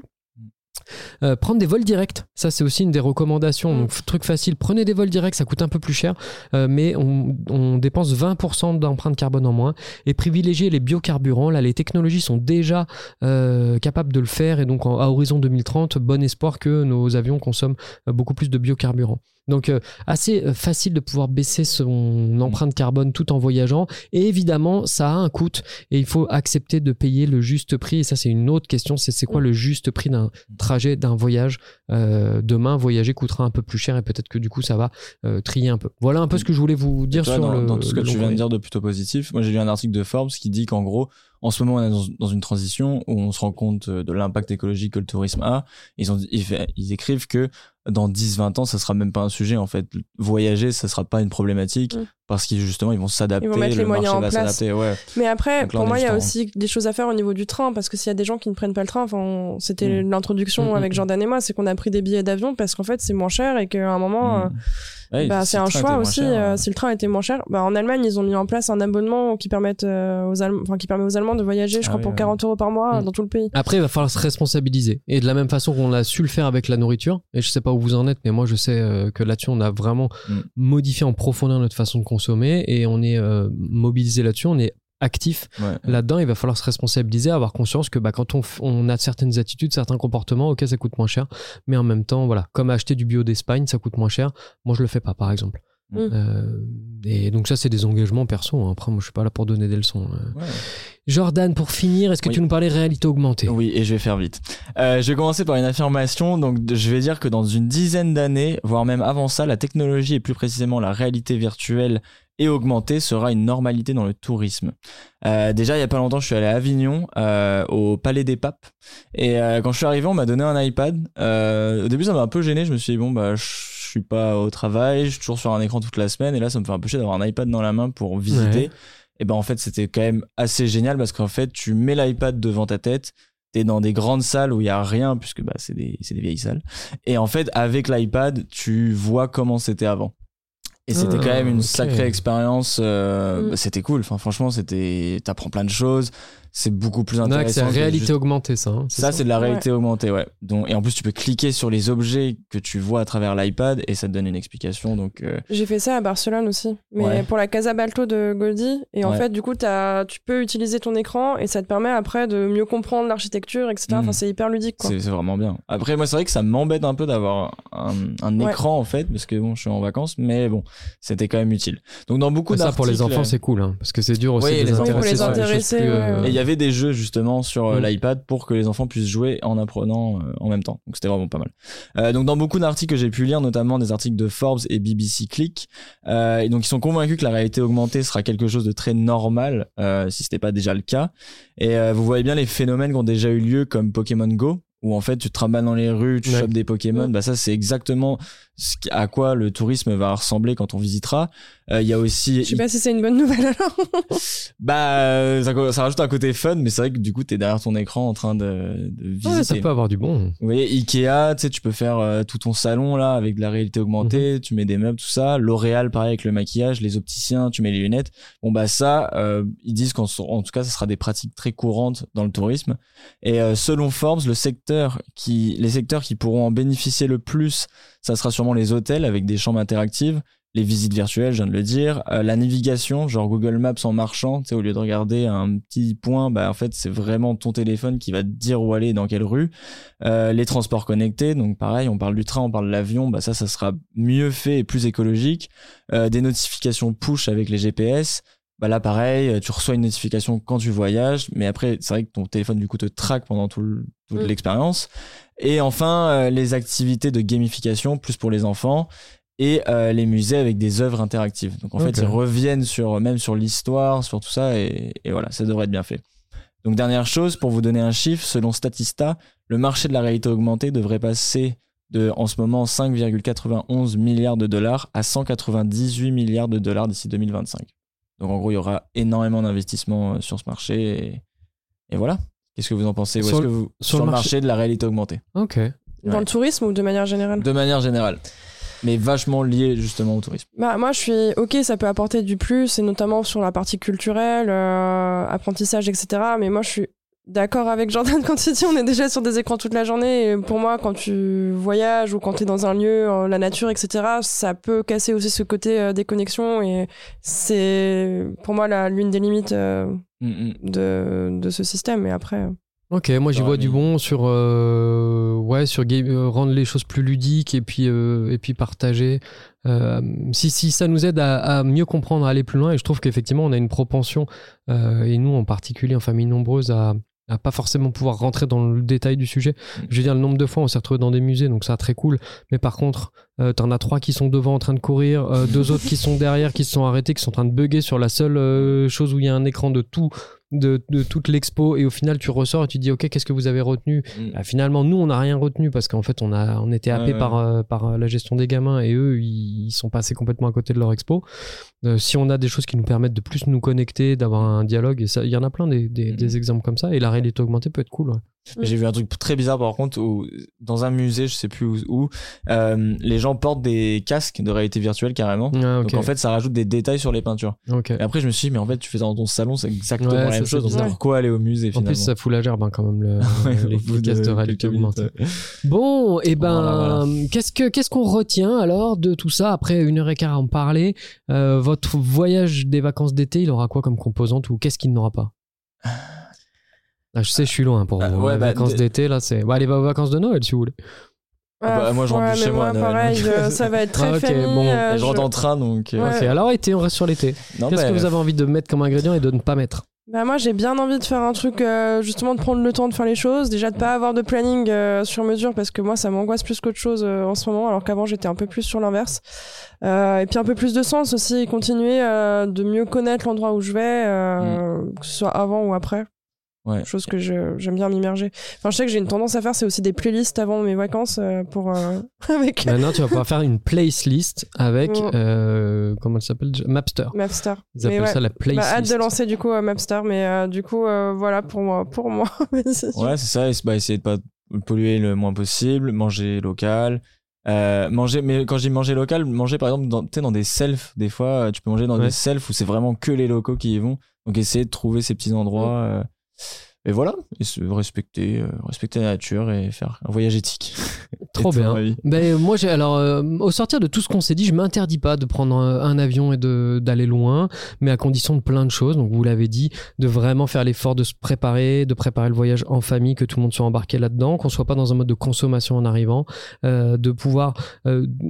S1: Euh, prendre des vols directs, ça c'est aussi une des recommandations. Donc, mm. truc facile, prenez des vols directs, ça coûte un peu plus cher, euh, mais on, dépense 20% d'empreinte carbone en moins. Et privilégier les biocarburants, là les technologies sont déjà euh, capables de le faire et donc à horizon 2030, bon espoir que nos avions consomment beaucoup plus de biocarburants. Donc euh, assez euh, facile de pouvoir baisser son empreinte carbone tout en voyageant. Et évidemment, ça a un coût et il faut accepter de payer le juste prix. Et ça, c'est une autre question. C'est c'est quoi le juste prix d'un trajet, d'un voyage? Euh, Demain, voyager coûtera un peu plus cher et peut-être que du coup, ça va trier un peu. Voilà un peu ce que je voulais vous dire sur
S2: dans,
S1: le.
S2: Dans tout ce que tu viens de dire de plutôt positif, moi j'ai lu un article de Forbes qui dit qu'en gros, en ce moment, on est dans, une transition où on se rend compte de l'impact écologique que le tourisme a. Ils, ont, ils, écrivent que dans 10-20 ans, ça sera même pas un sujet en fait. Voyager, ça sera pas une problématique mm. parce qu'ils justement ils vont s'adapter.
S3: Ils vont mettre les moyens en place.
S2: Ouais.
S3: Mais après, pour moi, il y a aussi des choses à faire au niveau du train parce que s'il y a des gens qui ne prennent pas le train, enfin, c'était mm. l'introduction mm, avec Jordan et moi, c'est qu'on a pris des billets d'avion parce qu'en fait c'est moins cher et qu'à un moment. Euh, bah, c'est un choix aussi. Euh, si le train était moins cher, bah, en Allemagne, ils ont mis en place un abonnement qui, permet euh, aux Allemands, enfin, qui permet aux Allemands de voyager, je ah crois, pour 40 euros par mois dans tout le pays.
S1: Après, il va falloir se responsabiliser. Et de la même façon qu'on a su le faire avec la nourriture, et je sais pas où vous en êtes, mais moi, je sais euh, que là-dessus, on a vraiment mm. modifié en profondeur notre façon de consommer et on est mobilisé là-dessus. On est actif là-dedans, il va falloir se responsabiliser, avoir conscience que bah, quand on, on, a certaines attitudes, certains comportements, ok, ça coûte moins cher, mais en même temps, voilà, comme acheter du bio d'Espagne, ça coûte moins cher. Moi, je le fais pas, par exemple. Mm. Euh, et donc ça, c'est des engagements perso. Hein. Après, moi, je suis pas là pour donner des leçons. Euh. Jordan, pour finir, est-ce que tu nous parlais réalité augmentée?
S2: Oui, et je vais faire vite. Euh, je vais commencer par une affirmation. Donc, je vais dire que dans une dizaine d'années, voire même avant ça, la technologie et plus précisément la réalité virtuelle et augmentée sera une normalité dans le tourisme. Euh, déjà, il y a pas longtemps, je suis allé à Avignon, euh, au Palais des Papes, et euh, quand je suis arrivé, on m'a donné un iPad. au début, ça m'a un peu gêné. Je me suis dit bon bah je suis pas au travail, je suis toujours sur un écran toute la semaine, et là, ça me fait un peu chier d'avoir un iPad dans la main pour visiter. Et ben en fait, c'était quand même assez génial parce qu'en fait, tu mets l'iPad devant ta tête, t'es dans des grandes salles où il y a rien puisque bah c'est des c'est des vieilles salles et en fait avec l'iPad tu vois comment c'était avant et c'était quand même une ah, sacrée expérience. Euh, mm. bah, c'était cool. Enfin, franchement, c'était, t'apprends plein de choses c'est beaucoup plus intéressant.
S1: C'est la réalité augmentée, ça. Hein,
S2: ça, c'est de la réalité augmentée, ouais. Donc, et en plus, tu peux cliquer sur les objets que tu vois à travers l'iPad et ça te donne une explication. Donc, euh,
S3: J'ai fait ça à Barcelone aussi, mais pour la Casa Balto de Goldie. Et en fait, du coup, as, tu peux utiliser ton écran et ça te permet après de mieux comprendre l'architecture, etc. Enfin, hmm. c'est hyper ludique.
S2: C'est vraiment bien. Après, moi, c'est vrai que ça m'embête un peu d'avoir un, un écran, en fait, parce que bon, je suis en vacances, mais bon, c'était quand même utile. Donc, dans beaucoup d'articles.
S1: Ça, pour les enfants, c'est cool, hein, parce que c'est dur aussi de les,
S3: intéresser. intéresser.
S2: Euh, y avait des jeux justement sur euh, mm. l'iPad pour que les enfants puissent jouer en apprenant euh, en même temps. Donc c'était vraiment pas mal. Euh, donc dans beaucoup d'articles que j'ai pu lire, notamment des articles de Forbes et BBC Click, et donc ils sont convaincus que la réalité augmentée sera quelque chose de très normal si ce n'était pas déjà le cas. Et vous voyez bien les phénomènes qui ont déjà eu lieu comme Pokémon Go où en fait tu te ramènes dans les rues, tu chopes des Pokémon, bah ça c'est exactement à quoi le tourisme va ressembler quand on visitera. Euh, il y a aussi.
S3: Je sais pas si c'est une bonne nouvelle alors.
S2: bah, ça, ça, rajoute un côté fun, mais c'est vrai que du coup, t'es derrière ton écran en train de, de visiter. Ouais,
S1: ça peut avoir du bon.
S2: Vous voyez, Ikea, tu sais, tu peux faire euh, tout ton salon là avec de la réalité augmentée, mhm. tu mets des meubles, tout ça. L'Oréal, pareil avec le maquillage, les opticiens, tu mets les lunettes. Bon bah ça, euh, ils disent qu'en en tout cas, ça sera des pratiques très courantes dans le tourisme. Et selon Forbes, le secteur qui, les secteurs qui pourront en bénéficier le plus, ça sera sûrement les hôtels avec des chambres interactives les visites virtuelles, je viens de le dire, euh, la navigation, genre Google Maps en marchant, tu sais, au lieu de regarder un petit point, bah en fait c'est vraiment ton téléphone qui va te dire où aller, dans quelle rue. Euh, les transports connectés, donc pareil, on parle du train, on parle de l'avion, bah ça, ça sera mieux fait et plus écologique. Euh, des notifications push avec les GPS. Bah là pareil, tu reçois une notification quand tu voyages, mais après c'est vrai que ton téléphone du coup te traque pendant tout toute mm. l'expérience. Et enfin les activités de gamification plus pour les enfants et euh, les musées avec des œuvres interactives. Donc en fait, ils reviennent sur même sur l'histoire, sur tout ça, et, voilà, ça devrait être bien fait. Donc dernière chose, pour vous donner un chiffre, selon Statista, le marché de la réalité augmentée devrait passer de, en ce moment, 5,91 milliards de dollars à 198 milliards de dollars d'ici 2025. Donc en gros, il y aura énormément d'investissements euh, sur ce marché, et, voilà. Qu'est-ce que vous en pensez? Sur, que vous, sur, le marché... de la réalité augmentée?
S1: Ok.
S3: Dans le tourisme ou de manière générale?
S2: De manière générale mais vachement lié justement au tourisme.
S3: Bah, moi, je suis ok, ça peut apporter du plus, et notamment sur la partie culturelle, euh, apprentissage, etc. Mais moi, je suis d'accord avec Jordan quand il dit on est déjà sur des écrans toute la journée. Et pour moi, quand tu voyages ou quand tu es dans un lieu, la nature, etc., ça peut casser aussi ce côté euh, déconnexion. Et c'est pour moi l'une des limites euh, mm, mm. de, de, ce système. Et après.
S1: Ok, moi j'y vois du bon sur euh, ouais sur euh, rendre les choses plus ludiques et puis et puis partager. si si ça nous aide à, mieux comprendre, à aller plus loin, et je trouve qu'effectivement on a une propension et nous en particulier en famille nombreuse à à pas forcément pouvoir rentrer dans le détail du sujet. Je veux dire, le nombre de fois on s'est retrouvé dans des musées, donc ça très cool. Mais par contre, euh, t'en as trois qui sont devant en train de courir, euh, deux autres qui sont derrière, qui se sont arrêtés, qui sont en train de bugger sur la seule euh, chose où il y a un écran de tout de, de, toute l'expo et au final tu ressors et tu dis ok qu'est-ce que vous avez retenu mm. bah, finalement nous on n'a rien retenu parce qu'en fait on a on était happé par euh, par euh, la gestion des gamins et eux ils, sont passés complètement à côté de leur expo euh, si on a des choses qui nous permettent de plus nous connecter d'avoir un dialogue et ça il y en a plein des, des, des, mm. exemples comme ça et la réalité augmentée peut être cool
S2: j'ai vu un truc très bizarre par contre où dans un musée, je sais plus où, euh, les gens portent des casques de réalité virtuelle carrément. Ah, Donc en fait, ça rajoute des détails sur les peintures. Et après, je me suis dit, mais en fait, tu fais ça dans ton salon, c'est exactement la même chose. Donc pourquoi aller au musée finalement
S1: En plus, ça fout la gerbe hein, quand même le, les casques de, réalité augmentée. Bon, et eh ben, qu'est-ce que qu'est-ce qu'on retient alors de tout ça après une heure et quart à en parler euh, Votre voyage des vacances d'été, il aura quoi comme composante ou qu'est-ce qu'il n'aura pas? Ah, je sais, je suis loin pour vous. les bah, vacances d'été, là, c'est. Bah, allez, aux vacances de Noël, si vous voulez.
S2: Ah, bah, moi, je rentre chez moi.
S3: pareil, euh, ça va être très
S2: okay, bon, euh, je rentre en train, donc.
S1: Euh, ok, alors été, on reste sur l'été. Qu'est-ce que vous avez envie de mettre comme ingrédient et de ne pas mettre?
S3: Bah moi j'ai bien envie de faire un truc justement de prendre le temps de faire les choses. Déjà de pas avoir de planning sur mesure parce que moi ça m'angoisse plus qu'autre chose en ce moment alors qu'avant j'étais un peu plus sur l'inverse. Et puis un peu plus de sens aussi continuer de mieux connaître l'endroit où je vais mm. que ce soit avant ou après Ouais. Chose que j'aime bien m'immerger. Enfin, je sais que j'ai une tendance à faire, c'est aussi des playlists avant mes vacances euh, pour. Euh, avec...
S1: Maintenant, tu vas pouvoir faire une playlist avec. Euh, comment elle s'appelle Mapster.
S3: Mapster.
S1: Ils appellent ça la playlist.
S3: Bah, hâte de lancer du coup Mapster, mais du coup, voilà pour moi. Pour moi.
S2: ouais, c'est ça. Bah, essayer de pas polluer le moins possible, manger local. manger mais quand je dis manger local manger par exemple dans, dans des selfs des fois tu peux manger dans des selfs où c'est vraiment que les locaux qui y vont donc essayer de trouver ces petits endroits et voilà, et se respecter, euh, respecter la nature et faire un voyage éthique.
S1: Trop bien. Ben, moi, j'ai alors euh, au sortir de tout ce qu'on s'est dit, je m'interdis pas de prendre un, avion et de d'aller loin, mais à condition de plein de choses. Donc vous l'avez dit, de vraiment faire l'effort de se préparer, de préparer le voyage en famille, que tout le monde soit embarqué là-dedans, qu'on soit pas dans un mode de consommation en arrivant, euh, de pouvoir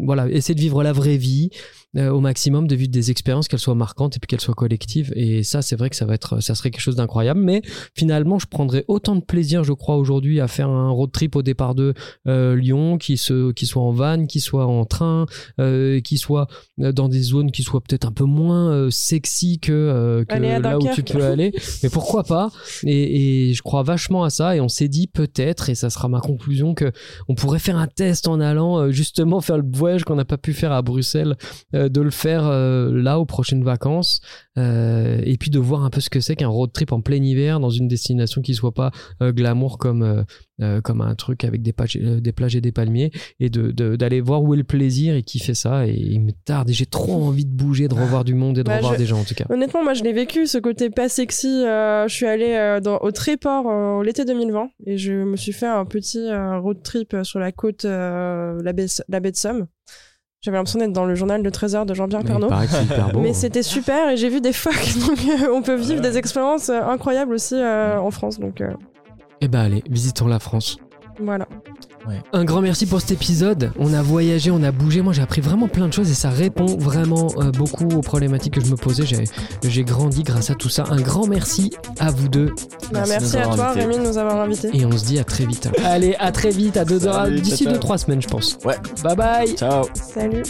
S1: voilà essayer de vivre la vraie vie. Au maximum de vivre des expériences qu'elles soient marquantes et puis qu'elles soient collectives et ça c'est vrai que ça va être ça serait quelque chose d'incroyable mais finalement je prendrais autant de plaisir, je crois, aujourd'hui à faire un road trip au départ de euh, Lyon, qui, se, qui soit en van, qui soit en train, euh, qui soit euh, dans des zones qui soient peut-être un peu moins sexy que, là où tu peux aller. Mais pourquoi pas? Et, et, je crois vachement à ça. Et on s'est dit peut-être, et ça sera ma conclusion, que on pourrait faire un test en allant justement faire le voyage qu'on n'a pas pu faire à Bruxelles, de le faire là aux prochaines vacances. et puis de voir un peu ce que c'est qu'un road trip en plein hiver dans une destination qui soit pas euh, glamour comme euh, euh, comme un truc avec des, plages, des plages et des palmiers et de d'aller voir où est le plaisir et qui fait ça et il me tarde et j'ai trop envie de bouger de revoir du monde et de bah, revoir des gens en tout cas
S3: honnêtement moi je l'ai vécu ce côté pas sexy je suis allée dans, au Tréport l'été 2020 et je me suis fait un petit road trip sur la côte la, baie, la baie de Somme j'avais l'impression d'être dans le journal de 13 heures de Jean-Pierre Pernaut. Mais hein. c'était super et j'ai vu des phoques. Donc euh, on peut vivre des expériences euh, incroyables aussi euh, en France. Donc,
S1: Eh ben allez, visitons la France.
S3: Voilà.
S1: Un grand merci pour cet épisode. On a voyagé, on a bougé. Moi, j'ai appris vraiment plein de choses et ça répond vraiment euh, beaucoup aux problématiques que je me posais. J'ai grandi grâce à tout ça. Un grand merci à vous deux.
S3: Bah, merci, à toi, Rémi, de nous avoir invités.
S1: Et on se dit à très vite. Allez, à très vite, à deux heures, d'ici deux trois semaines, je pense.
S2: Ouais.
S1: Bye bye.
S2: Ciao.
S3: Salut.